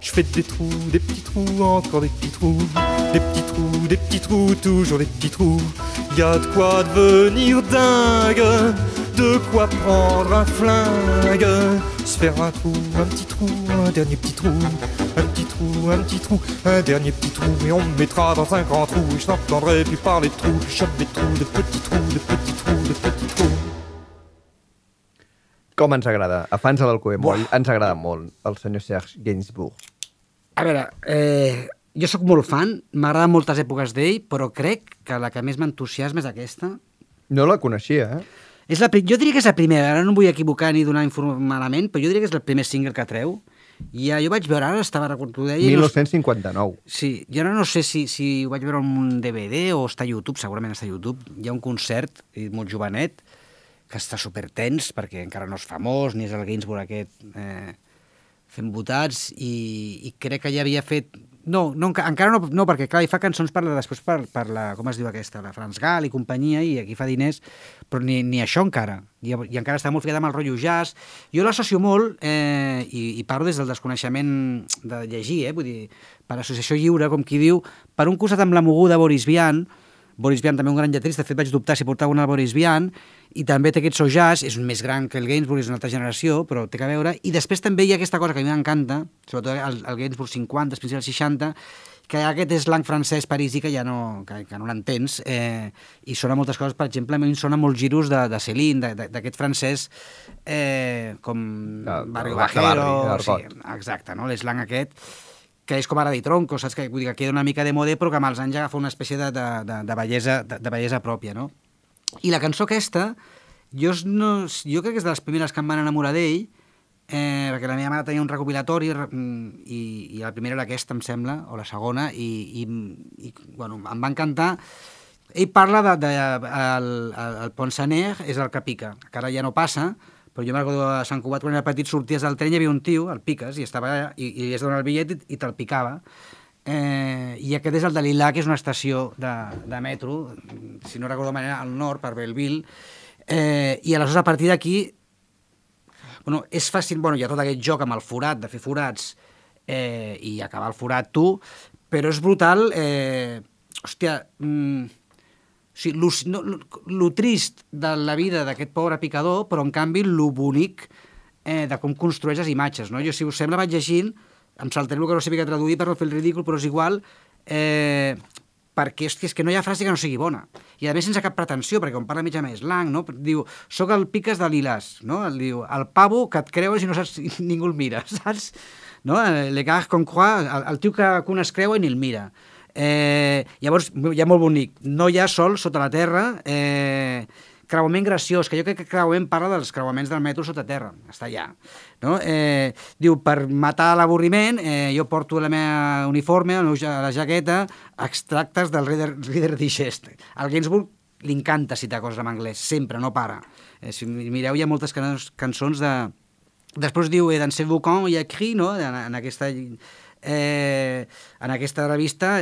Je fais des trous, des petits trous, encore des petits trous, des petits trous, des petits trous, toujours des petits trous. Y a de quoi devenir dingue, de quoi prendre un flingue, se faire un trou, un petit trou, un dernier petit trou, un petit trou, un petit trou, un dernier petit trou, et on me mettra dans un grand trou, et je n'entendrai plus parler de trous, je chope des trous, de petits trous, de petits trous, de petits trous. Com ens agrada? A fans de l'Alcover Moll ens agrada molt el senyor Serge Gainsbourg. A veure, eh, jo sóc molt fan, m'agraden moltes èpoques d'ell, però crec que la que més m'entusiasma és aquesta. No la coneixia, eh? És la, jo diria que és la primera, ara no em vull equivocar ni donar malament, però jo diria que és el primer single que treu, I ja, jo vaig veure, ara estava deia... i no- 1959. Sí, jo ara no sé si, si ho vaig veure en un DVD o està a YouTube, segurament està a YouTube. Hi ha un concert i molt jovenet que està supertens perquè encara no és famós, ni és el Gainsbourg aquest eh, fent votats i, i crec que ja havia fet... No, no enca- encara no, no, perquè clar, hi fa cançons per la, després per, per la, com es diu aquesta, la Franz Gal i companyia, i aquí fa diners, però ni, ni això encara. I, I encara està molt ficat amb el rotllo jazz. Jo l'associo molt, eh, i, i parlo des del desconeixement de llegir, eh, vull dir, per associació lliure, com qui diu, per un costat amb la moguda Boris Vian, Boris Vian també un gran lletrista, de fet vaig dubtar si portava una Boris Vian, i també té aquest so jazz, és un més gran que el Gainsbourg, és una altra generació, però té que veure, i després també hi ha aquesta cosa que a mi m'encanta, sobretot el, el Gainsbourg 50, després dels 60, que aquest slang francès parisí que ja no, que, que no l'entens, eh, i sona moltes coses, per exemple, a mi sona molts giros de, de Céline, d'aquest francès eh, com De- Barrio barri, Bajero, d'argot. sí, exacte, no? l'eslang aquest, que és com ara de tronco, saps? Que, vull dir, que queda una mica de mode, però que amb els anys agafa una espècie de, de, de, de, bellesa, de, de bellesa pròpia, no? I la cançó aquesta, jo, no, jo crec que és de les primeres que em van enamorar d'ell, eh, perquè la meva mare tenia un recopilatori mm, i, i la primera era aquesta, em sembla, o la segona, i, i, i bueno, em va encantar. Ell parla de, de el, el, el Pont Saner és el que pica, que ara ja no passa, però jo me'n a Sant Cugat, quan era petit, sorties del tren i hi havia un tio, el piques, i estava i, i li has de donar el bitllet i, i te'l picava. Eh, I aquest és el de Lilà, que és una estació de, de metro, si no recordo malament, al nord, per Belleville, eh, i aleshores a partir d'aquí bueno, és fàcil, bueno, hi ha tot aquest joc amb el forat, de fer forats eh, i acabar el forat tu, però és brutal, eh, hòstia, mm, o sigui, lo, lo, lo trist de la vida d'aquest pobre picador, però en canvi lo bonic eh, de com construeix les imatges, no? Jo, si us sembla, vaig llegint, em saltaré el que no que traduir per no fer el ridícul, però és igual, eh, perquè hòstia, és que no hi ha frase que no sigui bona. I a més sense cap pretensió, perquè quan parla mig amb slang, no? diu, soc el piques de Lilas, no? El diu, el pavo que et creus i no saps ningú el mira, saps? No? Le gars con croix, el, el tio que, que un es creua i ni el mira. Eh, llavors, ja molt bonic, no hi ha sol sota la terra, eh, creuament graciós, que jo crec que creuament parla dels creuaments del metro sota terra, està allà. No? Eh, diu, per matar l'avorriment, eh, jo porto la meva uniforme, meu ja- la jaqueta, extractes del Reader, Reader Digest. Al Gainsbourg li encanta citar coses en anglès, sempre, no para. Eh, si mireu, hi ha moltes can cançons de... Després diu, eh, dans ce boucan hi ha écrit, no?, en, en aquesta eh, en aquesta revista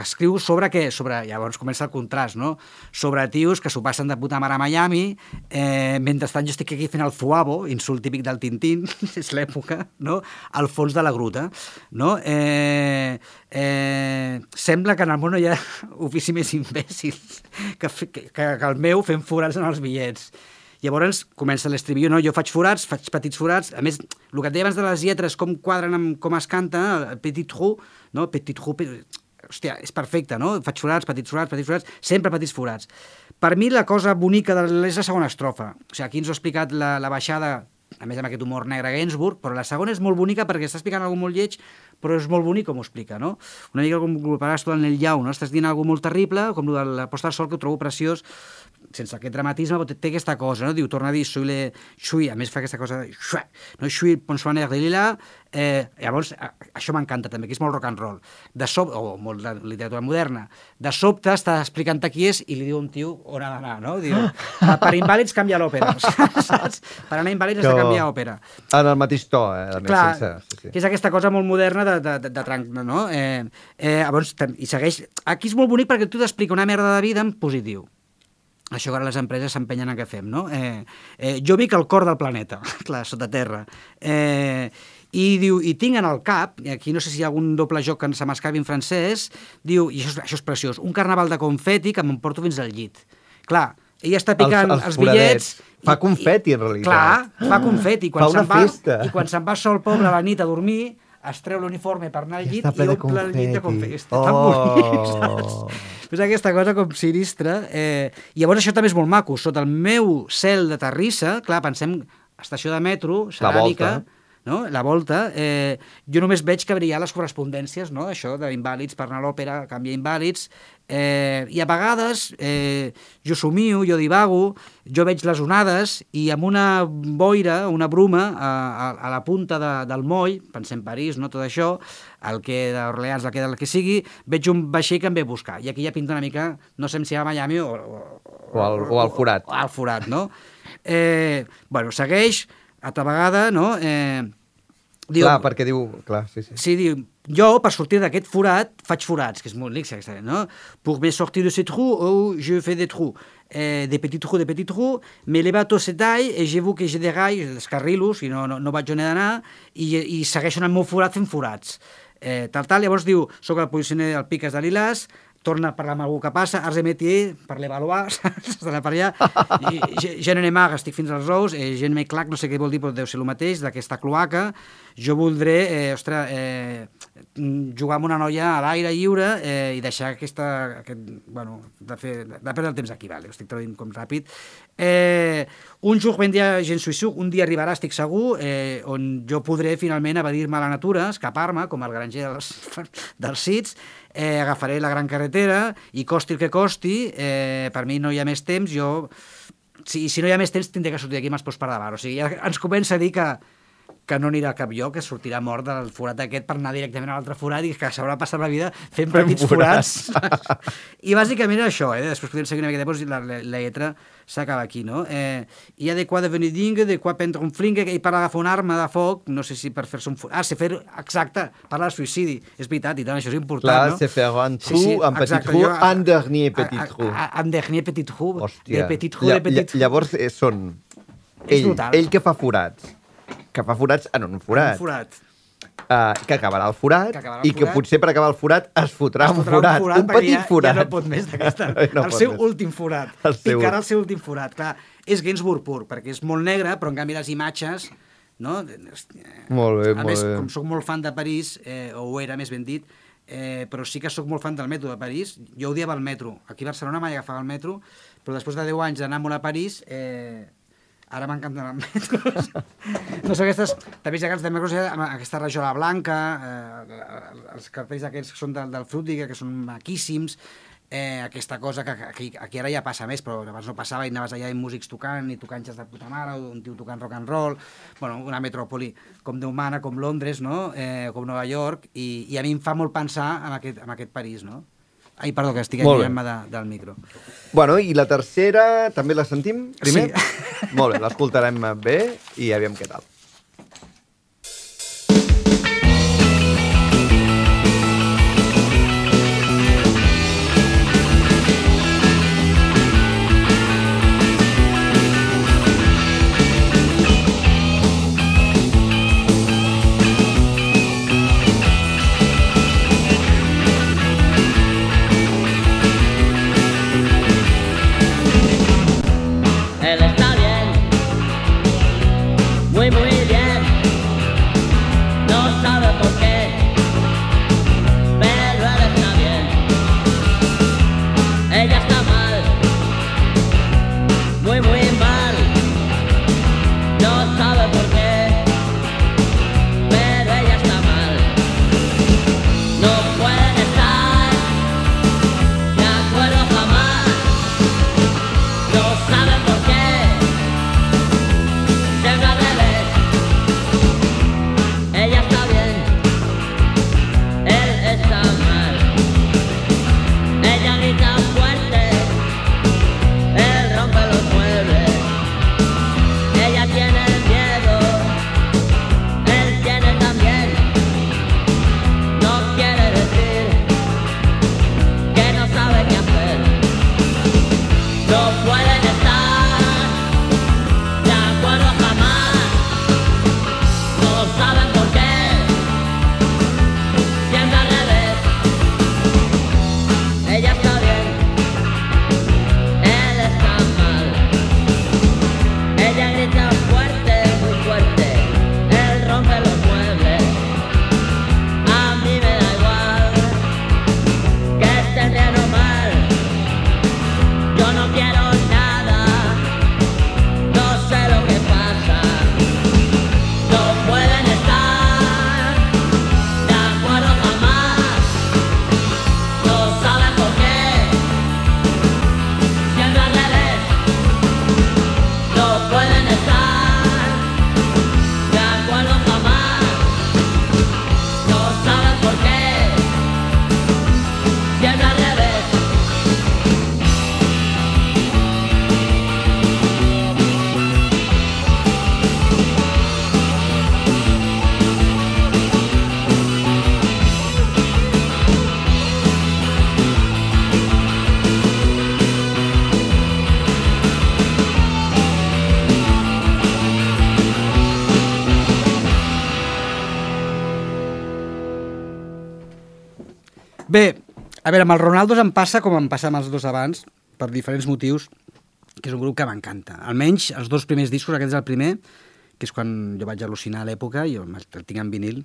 escriu sobre què? Sobre, llavors comença el contrast, no? Sobre tios que s'ho passen de puta mare a Miami, eh, mentrestant jo estic aquí fent el fuabo, insult típic del Tintín, és l'època, no? Al fons de la gruta, no? Eh, eh, sembla que en el món no hi ha ofici més imbècil que, que, que el meu fent forats en els bitllets. Llavors comença l'estribillo, no? Jo faig forats, faig petits forats, a més, el que et deia abans de les lletres, com quadren amb com es canta, el petit trou, no? Petit trou, pe- hòstia, és perfecte, no? Faig forats, petits forats, petits forats, sempre petits forats. Per mi la cosa bonica de és la segona estrofa. O sigui, aquí ens ho ha explicat la, la baixada, a més amb aquest humor negre Gainsbourg, però la segona és molt bonica perquè està explicant alguna molt lleig, però és molt bonic com ho explica, no? Una mica com parles tu en el llau, no? Estàs dient alguna molt terrible, com el de la posta del sol, que ho trobo preciós, sense aquest dramatisme, però té, aquesta cosa, no? Diu, torna a dir, suis le... Suis, a més fa aquesta cosa, xue, no? Suis ponsoaner de lila, eh, llavors, això m'encanta també, que és molt rock and roll, de sobte, o molt de literatura moderna, de sobte està explicant qui és i li diu un tio on ha d'anar, no? Diu, per invàlids canvia l'òpera, saps? Per anar invàlids has de canviar òpera. En el mateix to, eh? A més, Clar, sense... Sí, sí. que és aquesta cosa molt moderna de, de, de, de tranc, no? Eh, eh, llavors, i segueix... Aquí és molt bonic perquè tu t'explica una merda de vida en positiu. Això que ara les empreses s'empenyen a què fem, no? Eh, eh, jo vic al cor del planeta, clar, sota terra. Eh, i diu, i tinc en el cap, i aquí no sé si hi ha algun doble joc que se m'escapi en francès, diu, i això, és- això és preciós, un carnaval de confeti que m'emporto fins al llit. Clar, ella està picant els, Els- els bitllets... Fa confeti, en realitat. Clar, fa confeti. Quan Fa una va, festa. I quan se'n va sol pobre a la nit a dormir, es treu l'uniforme per anar al I llit i de omple el llit de confeti. Està tan bonic, Oh. saps? És aquesta cosa com sinistra. Eh, I llavors això també és molt maco. Sota el meu cel de terrissa, clar, pensem, estació de metro, ceràmica, volta. No? la volta, eh, jo només veig que ha les correspondències, no? això d'invàlids per anar a l'òpera, canviar invàlids, eh, i a vegades eh, jo somio, jo divago, jo veig les onades i amb una boira, una bruma a, a, a la punta de, del moll, pensem París, no? tot això, el que d'Orleans, el que del que sigui, veig un vaixell que em ve a buscar. I aquí ja pinta una mica, no sé si a Miami o, o, O al- o al forat. O al forat, no? Eh, bueno, segueix, altra vegada, no? Eh, diu, Clar, perquè diu... Clar, sí, sí. Sí, diu, jo, per sortir d'aquest forat, faig forats, que és molt líx, aquesta, no? Pour me sortir de ce trou, oh, je fais des trous. Eh, des petits trous, des petits trous, me le bateau se taille, et je vu que je déraille, descarrilo, si no, no, no vaig on he d'anar, i, i segueixo en el meu forat fent forats. Eh, tal, tal, llavors diu, sóc el posicioner del Piques de Lilas, torna a parlar amb algú que passa, arts de métier, per l'avaluar, s'ha d'anar per allà, i, je, ne estic fins als ous, eh, je ne me clac, no sé què vol dir, però deu ser el mateix, d'aquesta cloaca, jo voldré, eh, ostres, eh, jugar amb una noia a l'aire lliure eh, i deixar aquesta, aquest, bueno, de, fer, de perdre el temps aquí, vale, ho estic traduint com ràpid. Eh, un jour ben dia, gent suïssuc, un dia arribarà, estic segur, eh, on jo podré finalment evadir-me a la natura, escapar-me, com el granger dels, dels sits, eh, agafaré la gran carretera i costi el que costi, eh, per mi no hi ha més temps, jo... Si, si no hi ha més temps, tindré que sortir d'aquí amb els peus per davant. O sigui, ja ens comença a dir que, que no anirà a cap lloc, que sortirà mort del forat aquest per anar directament a l'altre forat i que s'haurà passat la vida fent petits forats. I bàsicament això, eh? després podem seguir una mica, doncs la, la, la lletra s'acaba aquí, no? Eh, hi ha de quoi devenir dingue, de quoi prendre un flingue, i per agafar una arma de foc, no sé si per fer-se un forat... Ah, sí, fer... Exacte, parla de suïcidi, és veritat, i tant, això és important, Clar, no? c'est faire un trou, un petit trou, un dernier petit trou. Un dernier petit trou, de petit trou, de petit Lla- Llavors eh, són ell, ell que fa forats, que fa forats en un forat, Un forat. uh, que acabarà el forat, Que acabarà el i que forat. potser per acabar el forat es fotrà, Es un fotrà forat, un, perquè petit ja, forat. Ja no pot més d'aquesta. No el seu més. últim forat. El seu Picarà el seu últim forat. Clar, és Gainsbourg pur, perquè és molt negre, però en canvi les imatges... No? Molt bé, a molt més, bé. com sóc molt fan de París, eh, o ho era més ben dit, eh, però sí que sóc molt fan del metro de París. Jo odiava el metro. Aquí a Barcelona mai agafava el metro, però després de 10 anys d'anar molt a París, eh, ara m'encanten els metros. no sé, aquestes... També hi ha de metros, amb aquesta rajola blanca, eh, els cartells aquests que són del, del Frutiga, que són maquíssims, eh, aquesta cosa que aquí, aquí ara ja passa més, però abans no passava i anaves allà amb músics tocant i tocanxes de puta mare, o un tio tocant rock and roll, bueno, una metròpoli com d'humana, com Londres, no? eh, com Nova York, i, i a mi em fa molt pensar en aquest, en aquest París, no? Ai, perdó, que estic allunyant-me de, del micro. Bueno, i la tercera també la sentim primer? Sí. Molt bé, l'escoltarem bé i aviam què tal. Bé, a veure, amb els Ronaldos em passa com em passa amb els dos abans, per diferents motius, que és un grup que m'encanta. Almenys els dos primers discos, aquest és el primer, que és quan jo vaig al·lucinar a l'època, i el, el tinc en vinil,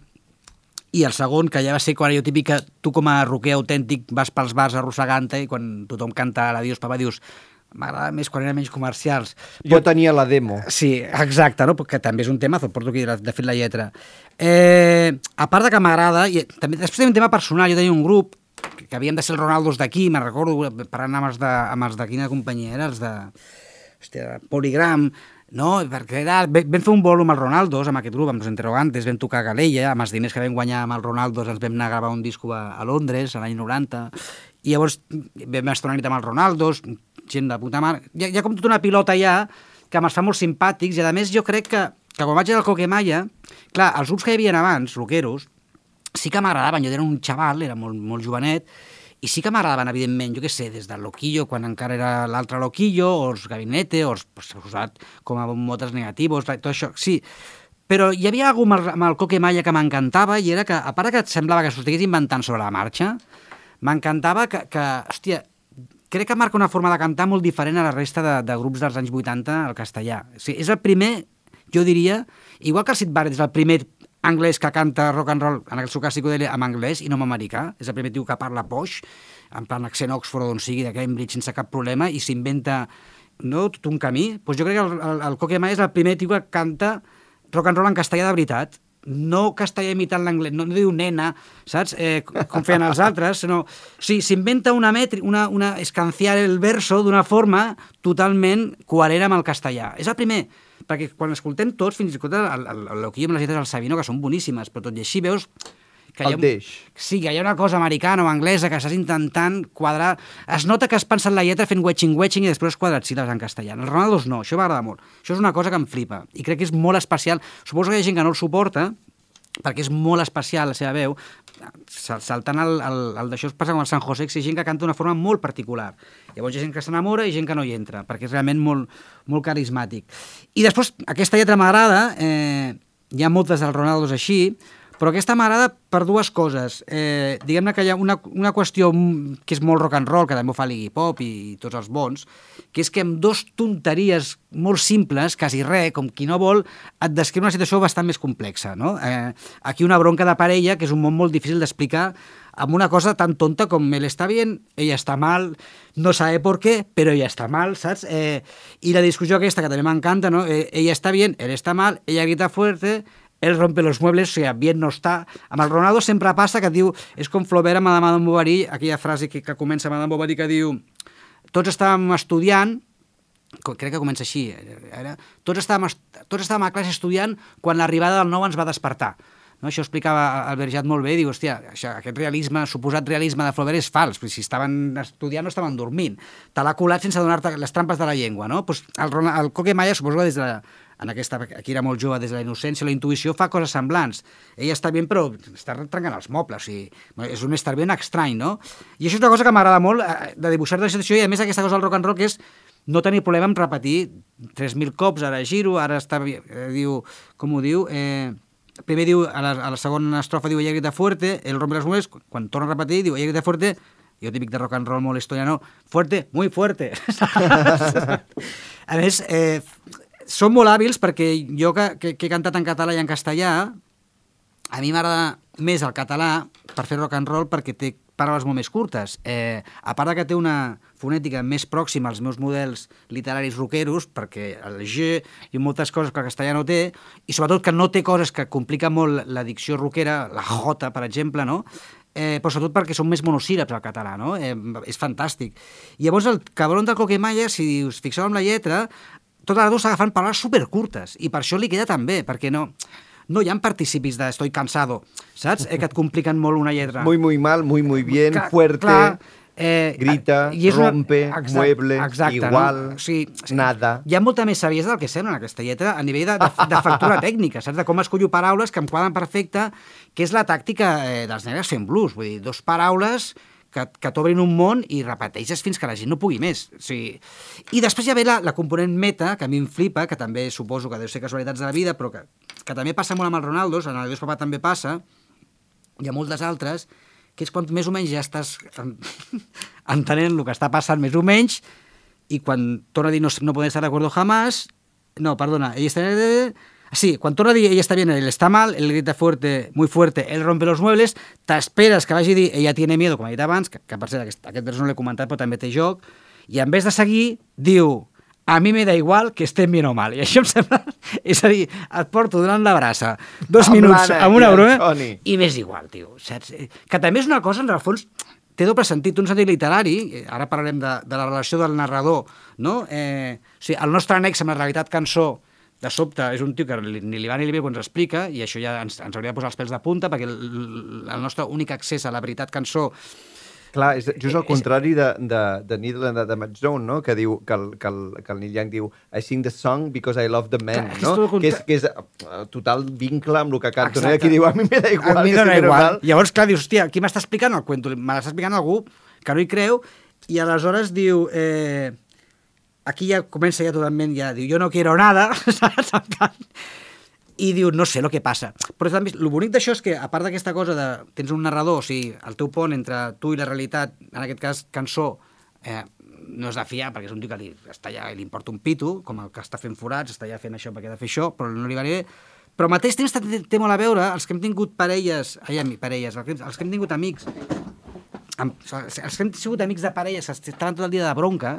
i el segon, que ja va ser quan jo típic que tu com a roquer autèntic vas pels bars arrossegant-te i quan tothom canta l'adiós papa dius m'agrada més quan eren menys comercials. Jo tenia la demo. Sí, exacte, no? que també és un tema, porto aquí de fet la lletra. Eh, a part de que m'agrada, i també, després també un tema personal, jo tenia un grup que, que havien de ser els Ronaldos d'aquí, me'n recordo parlant amb els de, amb els de quina companyia era, els de, hòstia, Polygram, no? perquè era, vam vam fer un bolo amb els Ronaldos, amb aquest grup, amb els Interrogantes, vam tocar a Galella, amb els diners que vam guanyar amb els Ronaldos ens vam anar a gravar un disco a, a Londres, l'any 90, i llavors vam estar una nit amb els Ronaldos, gent de puta mare, hi ha, hi ha com tota una pilota ja que me'ls fa molt simpàtics, i a més jo crec que, que quan vaig al Coquemaya, clar, els grups que hi havia abans, rockeros, sí que m'agradaven, jo era un xaval, era molt, molt jovenet, i sí que m'agradaven, evidentment, jo què sé, des del Loquillo, quan encara era l'altre Loquillo, o els Gabinete, o els, pues, usat com a motes negativos, tot això, sí. Però hi havia alguna el, amb el Coque Maya que m'encantava, i era que, a part que et semblava que s'ho estigués inventant sobre la marxa, m'encantava que, que, hòstia, crec que marca una forma de cantar molt diferent a la resta de, de grups dels anys 80 al castellà. O sigui, és el primer, jo diria, igual que el Sid Barrett és el primer anglès que canta rock and roll, en el seu cas psicodèlia, en anglès i no en americà, és el primer tio que parla poix, en plan accent Oxford o d'on sigui, de Cambridge, sense cap problema, i s'inventa no, tot un camí. Pues jo crec que el, el, el Coque és el primer tio que canta rock and roll en castellà de veritat, no castellà imitant l'anglès, no, no diu nena, saps? Eh, com feien els altres, sinó... O sigui, s'inventa una, metri, una, una escanciar el verso d'una forma totalment coherent amb el castellà. És el primer, perquè quan escoltem tots, fins i tot el, el, el, el que amb les lletres del Sabino, que són boníssimes, però tot i així veus que hi ha, El deix. Sí, que hi ha una cosa americana o anglesa que estàs intentant quadrar... Es nota que has pensat la lletra fent wedging-wedging i després quadrat síl·labes en castellà. Els Ronaldos no, això m'agrada molt. Això és una cosa que em flipa i crec que és molt especial. Suposo que hi ha gent que no el suporta, perquè és molt especial la seva veu, sal- saltant el, el, el d'això es passa com el San José, que hi gent que canta d'una forma molt particular. Llavors hi ha gent que s'enamora i gent que no hi entra, perquè és realment molt, molt carismàtic. I després, aquesta lletra m'agrada, eh, hi ha moltes dels Ronaldos així, però aquesta m'agrada per dues coses. Eh, diguem-ne que hi ha una, una qüestió que és molt rock and roll, que també ho fa l'Iggy Pop i, i tots els bons, que és que amb dos tonteries molt simples, quasi res, com qui no vol, et descriu una situació bastant més complexa. No? Eh, aquí una bronca de parella, que és un món molt difícil d'explicar, amb una cosa tan tonta com él está bien, ella està mal, no sabe por qué, però ella està mal, saps? Eh, I la discussió aquesta, que també m'encanta, no? Eh, ella està bien, él está mal, ella grita fuerte, él rompe los muebles, o sigui, bien no està. Amb el Ronaldo sempre passa que diu, és com Flaubert amb Madame Bovary, aquella frase que, que comença Madame Bovary que diu tots estàvem estudiant, crec que comença així, eh, era, tots, estàvem, est- tots estàvem a classe estudiant quan l'arribada del nou ens va despertar. No? Això explicava el Berjat molt bé, diu, hòstia, això, aquest realisme, suposat realisme de Flaubert és fals, si estaven estudiant no estaven dormint. Te l'ha colat sense donar-te les trampes de la llengua, no? Pues el, el Coque Maya, suposo que des de la, en aquesta, aquí era molt jove, des de la innocència, la intuïció, fa coses semblants. Ella està bé, però està trencant els mobles, sigui, és un estar ben estrany, no? I això és una cosa que m'agrada molt, eh, de dibuixar la situació, i a més aquesta cosa del rock and roll, que és no tenir problema en repetir 3.000 cops, ara giro, ara està... Eh, diu, com ho diu? Eh, primer diu, a la, a la segona estrofa diu ella grita fuerte, el rompe les muebles, quan torna a repetir diu ella grita fuerte, jo típic de rock and roll molt estoniano, fuerte, muy fuerte. a més, eh, són molt hàbils perquè jo que, que, que he cantat en català i en castellà, a mi m'agrada més el català per fer rock and roll perquè té paraules molt més curtes. Eh, a part de que té una fonètica més pròxima als meus models literaris roqueros, perquè el G i moltes coses que el castellà no té, i sobretot que no té coses que compliquen molt la dicció roquera, la J, per exemple, no? Eh, però sobretot perquè són més monosíl·labs al català, no? Eh, és fantàstic. I llavors el cabron del Coquemaya, si us fixeu en la lletra, tota la està agafant paraules supercurtes, i per això li queda tan bé, perquè no, no hi ha participis de estoy cansado, saps? Eh, que et compliquen molt una lletra. Muy, muy mal, muy, muy bien, Clar, fuerte, clar, eh, grita, i és una- rompe, exacte, mueble, exacte, igual, no? o sigui, nada. Hi ha molta més saviesa del que sembla en aquesta lletra a nivell de, de, de factura tècnica, saps? De com escollo paraules que em quadren perfecte, que és la tàctica eh, dels negres fent blues. Vull dir, dos paraules que, que t'obrin un món i repeteixes fins que la gent no pugui més. O sigui, I després ja ve la, la component meta, que a mi em flipa, que també suposo que deu ser casualitats de la vida, però que, que també passa molt amb els Ronaldos, en el Dios Papà també passa, hi ha moltes altres, que és quan més o menys ja estàs en- entenent el que està passant més o menys, y cuando torna a dir no, no podem estar de acuerdo jamás, no, perdona, ella está... Sí, cuando torna a dir ella está bien, él está mal, él grita fuerte, muy fuerte, él rompe los muebles, t'esperes que vagi a dir ella tiene miedo, com he dit abans, que, que per cert, aquest, aquest vers no l'he comentat, però també té joc, i en vez de seguir, diu a mi me da igual que estem bien o mal. I això em sembla... És a dir, et porto donant la brassa dos Amb minuts l'Anna amb una broma i m'és igual, tio, saps? Que també és una cosa, en el fons, té doble sentit, un sentit literari, ara parlarem de, de la relació del narrador, no? Eh, o sigui, el nostre annex amb la realitat cançó, de sobte, és un tio que ni li va ni li ve quan ens explica, i això ja ens, ens hauria de posar els pèls de punta, perquè el, el nostre únic accés a la veritat cançó Clar, és just al És- contrari de, de, de Needle and the Match Zone, no? que diu que el, que, el, que el Neil Young diu I sing the song because I love the men, Clar, no? que, és, que és uh, total vincle amb el que canto. No? Aquí diu, a mi me da igual. a mi dona igual. mal. Llavors, clar, dius, hòstia, qui m'està explicant el cuento? Me l'està explicant algú que no hi creu, i aleshores diu... Eh, aquí ja comença ja totalment, ja diu, jo no quiero nada, i diu, no sé el que passa. Però també, el bonic d'això és que, a part d'aquesta cosa de... Tens un narrador, o sigui, el teu pont entre tu i la realitat, en aquest cas cançó, eh, no és de fiar, perquè és un tio que li, està allà, li importa un pito, com el que està fent forats, està allà fent això perquè ha de fer això, però no li va bé. Però al mateix temps té, molt a veure els que hem tingut parelles, ai, parelles, els que hem tingut amics, amb, els que hem sigut amics de parelles que estaven tot el dia de bronca,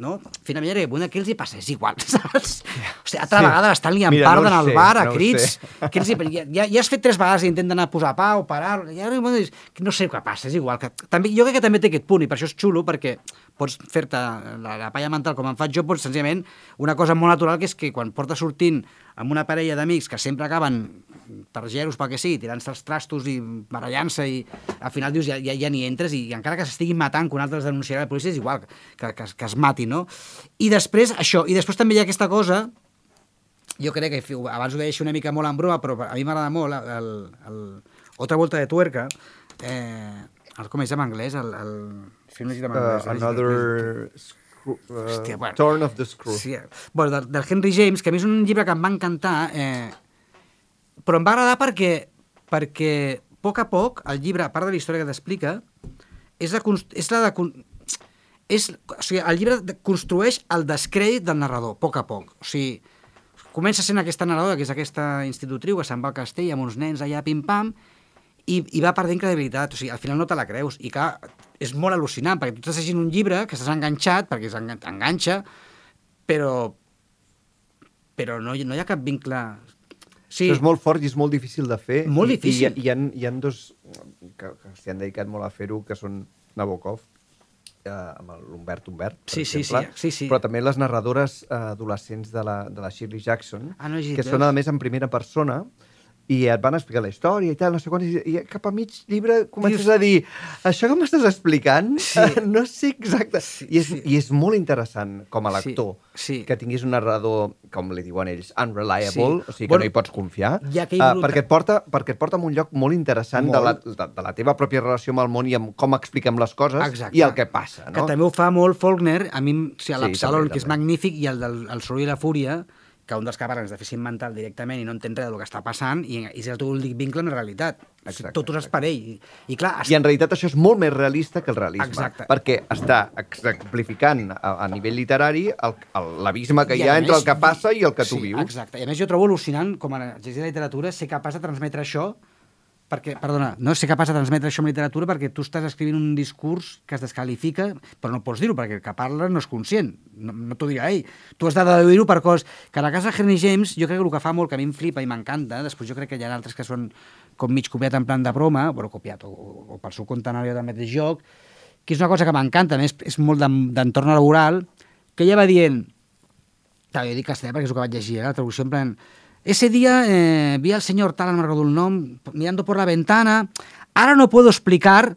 no? Finalment era bueno, què els hi passa? És igual, saps? O sigui, altra Sí. vegada estan liant Mira, part no el sé, bar a no crits. Què els hi... ja, ja, ja has fet tres vegades i intenten anar a posar pau, parar... Ja, no sé què passa, és igual. Que, també, jo crec que també té aquest punt, i per això és xulo, perquè pots fer-te la, la palla mental com en faig jo, pots senzillament una cosa molt natural, que és que quan portes sortint amb una parella d'amics que sempre acaben per geros pel que sigui, tirant-se els trastos i barallant-se i al final dius ja, ja, ja ni entres i, encara que s'estiguin matant que un altre els denunciarà la policia és igual que, que, que es mati, no? I després això, i després també hi ha aquesta cosa jo crec que abans ho deixo una mica molt en broma, però a mi m'agrada molt el, el, Otra volta de tuerca, eh, el, com és en anglès? El, el, si no en anglès, Uh, another screw, uh, Hòstia, bueno. turn of the screw. Sí, eh, bueno, del, del Henry James, que a mi és un llibre que em va encantar, eh, però em va agradar perquè, perquè a poc a poc el llibre, a part de la història que t'explica, és, la, és la de... És, o sigui, el llibre construeix el descrèdit del narrador, a poc a poc. O sigui, comença sent aquesta narradora, que és aquesta institutriu que se'n va al castell amb uns nens allà pim-pam, i, i va perdent credibilitat, o sigui, al final no te la creus, i clar, és molt al·lucinant, perquè tu estàs llegint un llibre que estàs enganxat, perquè t'enganxa, però, però no, no hi ha cap vincle... Sí, és molt fort i és molt difícil de fer. Molt I, difícil. I, hi, ha, hi ha dos que, que s'hi han dedicat molt a fer-ho, que són Nabokov, eh, amb l'Humbert Humbert, per Sí, sí, exemple, sí, sí, sí. però també les narradores eh, adolescents de la, de la Shirley Jackson, Ah, no que són, a més, en primera persona, i et van explicar la història i tal, no sé quant, i, cap a mig llibre comences Dius- a dir això que m'estàs explicant, Sí. no sé exacte. Sí, I, és, sí. I és molt interessant com a Sí, lector sí. que tinguis un narrador, com li diuen ells, unreliable, Sí. o sigui que Bueno, no hi pots confiar, hi aquell eh, perquè, et porta, perquè et porta a un lloc molt interessant de la, Molt. de, de la teva pròpia relació amb el món i amb com expliquem les coses Exacte. i el que passa, Que no? també ho fa molt Faulkner, a mi, o sigui, Sí, l'Absalon, també, que és magnífic, i el del el soroll i la fúria, que un dels que parlen és dèficit mental directament i no entén res del que està passant, i, i és el teu únic vincle amb la realitat. Exacte, Tot us és per ell. I, i clar, I en realitat això és molt més realista que el realisme, Exacte. perquè està exemplificant a, a nivell literari l'abisme que I hi ha entre més- el que passa i el que tu sí, vius. Exacte. I a més jo trobo al·lucinant com a llegir de literatura ser capaç de transmetre això perquè, perdona, no ser capaç de transmetre això en literatura perquè tu estàs escrivint un discurs que es descalifica, però no pots dir-ho perquè el que parla no és conscient, no, no t'ho dirà ell. Tu has de deduir-ho per cos. Que a la casa Henry James, jo crec que el que fa molt, que a mi em flipa i m'encanta, després jo crec que hi ha altres que són com mig copiat en plan de broma, bueno, copiat, o, o, o pel seu compte jo també de joc, que és una cosa que m'encanta, més és molt d'en- d'entorn laboral, que ella va dient, També dic castellà perquè és el que vaig llegir, eh? la traducció en plan... Ese día eh, vi al señor tal, no me recuerdo el nom, mirando por la ventana. Ahora no puedo explicar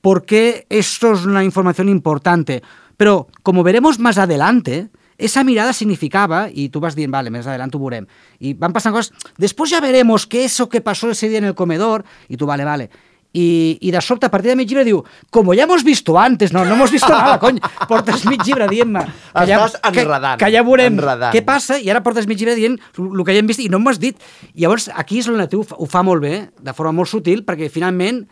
por qué esto es una información importante, pero como veremos más adelante, esa mirada significaba, y tú vas diciendo, vale, más adelante ho veurem, y van pasando cosas, después ya veremos qué eso que pasó ese día en el comedor, y tú, vale, vale. I, i de sobte, a partir de mig llibre, diu com ja hemos visto antes, no, no hemos visto nada, cony, portes mig llibre dient-me que ja, que, que ja veurem enredant. què passa, i ara portes mig llibre dient el que ja hem vist i no m'ho has dit. I llavors, aquí és on la teu ho fa molt bé, de forma molt sutil, perquè finalment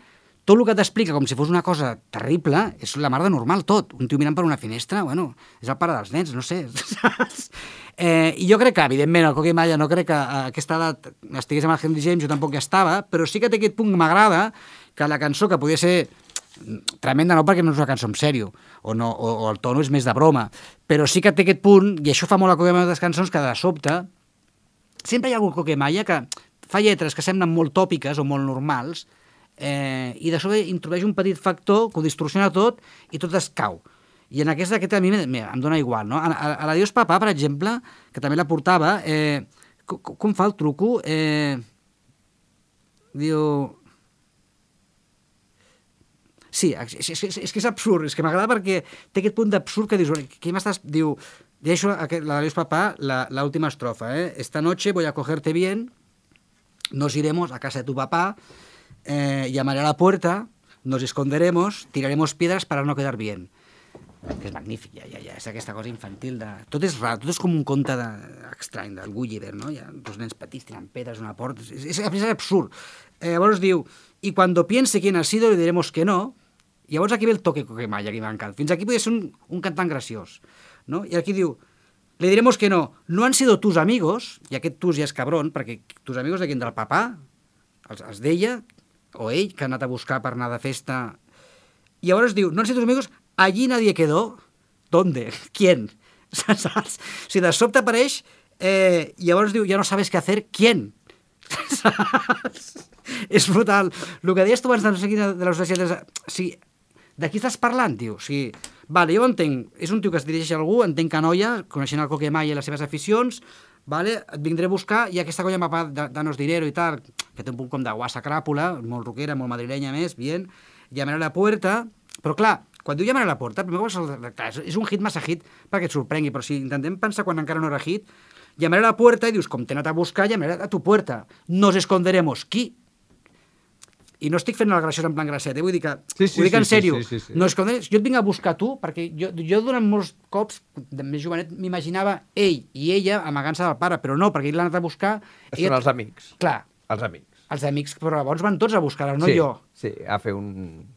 tot el que t'explica com si fos una cosa terrible és la mar de normal tot. Un tio mirant per una finestra, bueno, és el pare dels nens, no sé. saps? eh, I jo crec que, evidentment, el Coque Malla no crec que a aquesta edat estigués amb el Henry James, jo tampoc hi estava, però sí que té aquest punt que m'agrada, que la cançó, que podia ser tremenda no perquè no és una cançó en sèrio o, no, o, o el tono és més de broma però sí que té aquest punt i això fa molt a Coque Malla de les cançons que de sobte sempre hi ha algun Coque Malla que fa lletres que semblen molt tòpiques o molt normals eh, i de sobre introdueix un petit factor que ho distorsiona tot i tot es cau. I en aquesta, aquesta a mi em, em dona igual. No? A, a, a la Dios Papà, per exemple, que també la portava, eh, com, com fa el truco? Eh, diu... Sí, és, és, és, és que és absurd, és que m'agrada perquè té aquest punt d'absurd que dius, què m'estàs... Diu, deixo aquest- la de Dios Papà, la, la última estrofa, eh? Esta noche voy a cogerte bien, nos iremos a casa de tu papá, eh, llamaré a la puerta, nos esconderemos, tiraremos piedras para no quedar bien. Que és magnífic, ja, ja, ja, és aquesta cosa infantil de... Tot és rar, tot és com un conte de... estrany del Gulliver, no? Hi ha dos nens petits tirant pedres a una porta, és, és, és absurd. Eh, llavors diu, y cuando piense quién ha sido le diremos que no, i llavors aquí ve el toque que m'ha que m'encanta. Fins aquí podria ser un, un cantant graciós, no? I aquí diu, le diremos que no, no han sido tus amigos, i aquest tus ja és cabron, perquè tus amigos de quin del papà, els, els deia, o ell, que ha anat a buscar per anar de festa. I llavors diu, no han sido tus amigos, allí nadie quedó. ¿Dónde? ¿Quién? Saps? O sigui, de sobte apareix eh, llavors diu, ja no sabes què hacer, ¿quién? Saps? És brutal. El que deies tu abans de no sé quina de les societats... O sigui, de qui estàs parlant, tio? O sigui, vale, jo entenc, és un tio que es dirigeix a algú, entenc que noia, coneixent el Coquemai i les seves aficions, vale, et vindré a buscar, i aquesta colla m'ha de Danos Dinero i tal, que té un punt com de guassa cràpula, molt roquera, molt madrilenya més, bien, llamaré a la puerta, però clar, quan diu llamaré a la puerta, primer clar, és un hit massa hit perquè et sorprengui, però si intentem pensar quan encara no era hit, llamaré a la puerta i dius, com t'he anat a buscar, llamaré a tu puerta. Nos esconderemos. Qui? I no estic fent el graciós en plan gracet, eh? vull dir que Sí, sí, ho dic sí, en sí, sèrio. sí, sí, sí. No esconderemos. Jo et vinc a buscar tu, perquè jo, jo durant molts cops, de més jovenet, m'imaginava ell i ella amagant-se del pare, però no, perquè ell l'ha anat a buscar... Són ella- els amics. Clar, Els amics. els amics, però llavors van tots a buscar-la, no sí, jo. Sí, a fer un...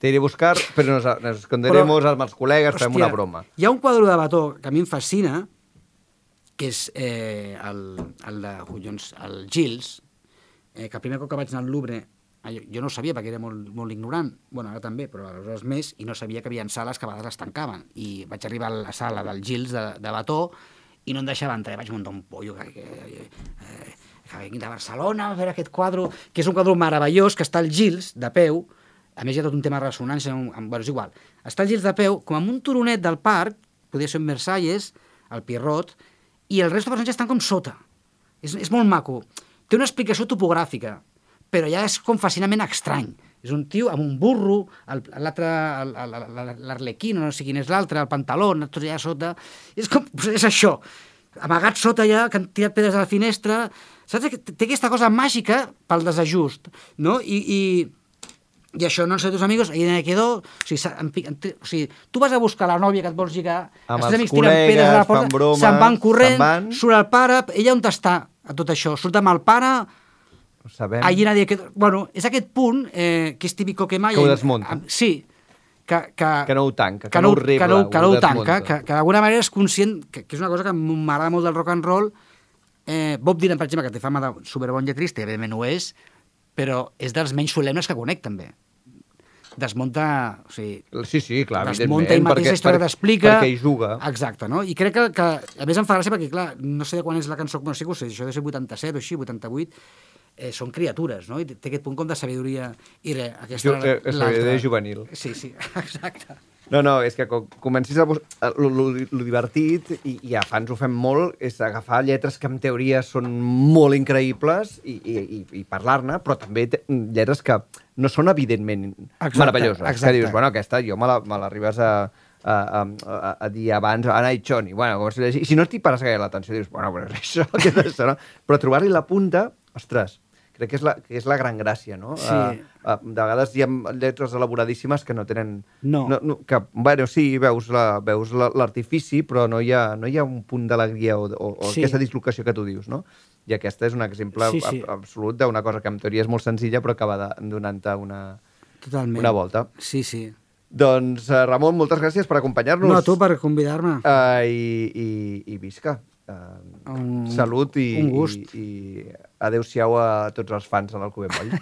Te iré a buscar, però nos, nos esconderemos Però- amb els col·legues, fem Hòstia, una broma. Hi ha un quadre de Bató que a mi em fascina, que és eh, el, el de collons, el Gilles, eh, que el primer cop que vaig anar al Louvre, jo, jo no ho sabia perquè era molt, molt ignorant, bueno, ara també, però aleshores més, i no sabia que hi havia sales que a vegades les tancaven. I vaig arribar a la sala del Gilles de, de Bató i no em deixava entrar, vaig muntar un pollo que, que, eh, que vinc de Barcelona a veure aquest quadre, que és un quadre meravellós, que està el Gilles, de peu, a més hi ha tot un tema de ressonància, amb, amb, bueno, és igual. Està el Gilles de peu, com amb un turonet del parc, podria ser un Versalles, el Pierrot, i el resto de personatges estan com sota. És, és molt maco. Té una explicació topogràfica, però ja és com fascinament estrany. És un tio amb un burro, l'altre, l'arlequí, no sé quin és l'altre, el pantaló, tots allà sota. És com, és això, amagat sota allà, que han tirat pedres a la finestra. Saps? que Té aquesta cosa màgica pel desajust, no? I, i, i això no sé tus amigos, ahí me quedó, o sigui, en en o sigui, tu vas a buscar la nòvia que et vols lligar, Amb els amics tiren pedres a la col·legues, porta, se'n van corrent, van. surt el pare, ella on està a tot això? Surt amb el pare, sabem. allí nadie quedó... Bueno, és aquest punt eh, que és típico que mai... Que ho desmunta. Sí, que, que, Que no ho tanca, que que no ho rebla, que no, ho que no ho tanca, desmunta. que, que d'alguna manera és conscient, que, que és una cosa que m'agrada molt del rock and roll. Eh, Bob Dylan, per exemple, que té fama de superbon lletrista, i evidentment ho és, però és dels menys solemnes que conec, també. Desmunta... O sigui, Sí, sí, clar, desmunta ell mateix perquè, la història t'explica... Perquè hi juga. Exacte, no? I crec que, que a més em fa gràcia perquè, clar, no sé de quan és la cançó, no sé que ho sé, això deu ser 87 o així, 88, eh, són criatures, no? I té aquest punt com de sabidoria i re, aquesta... Era eh, sabidoria juvenil. Sí, sí, exacte. No, no, és que quan comencis a... lo, lo divertit, i, i a fans ho fem molt, és agafar lletres que en teoria són molt increïbles i, i, i, i parlar-ne, però també lletres que no són evidentment Exacte, meravelloses. exacte. Que dius, bueno, aquesta jo me la- me l'arribes a, a, a, a, a dir abans, a Night Johnny, bueno, com es llegeix. I si no t'hi pares gaire l'atenció, dius, bueno, però és això, què és això, no? Però trobar-li la punta, ostres, crec que és la, que és la gran gràcia, no? Sí. Uh, uh, de vegades hi ha lletres elaboradíssimes que no tenen... No. no, no que, bueno, sí, veus l'artifici, la, veus però no hi, ha, no hi ha un punt d'alegria o, o, o sí. aquesta dislocació que tu dius, no? I aquesta és un exemple sí, sí. Absolut d'una cosa que en teoria és molt senzilla però acaba donant-te una, Totalment. una volta. Sí, sí. Doncs, uh, Ramon, moltes gràcies per acompanyar-nos. No, a tu per convidar-me. Uh, i, i, I visca. Uh, un, salut i, un gust. i, i Adéu-siau a tots els fans de l'Alcover Moll.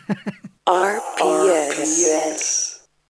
RPS. RPS.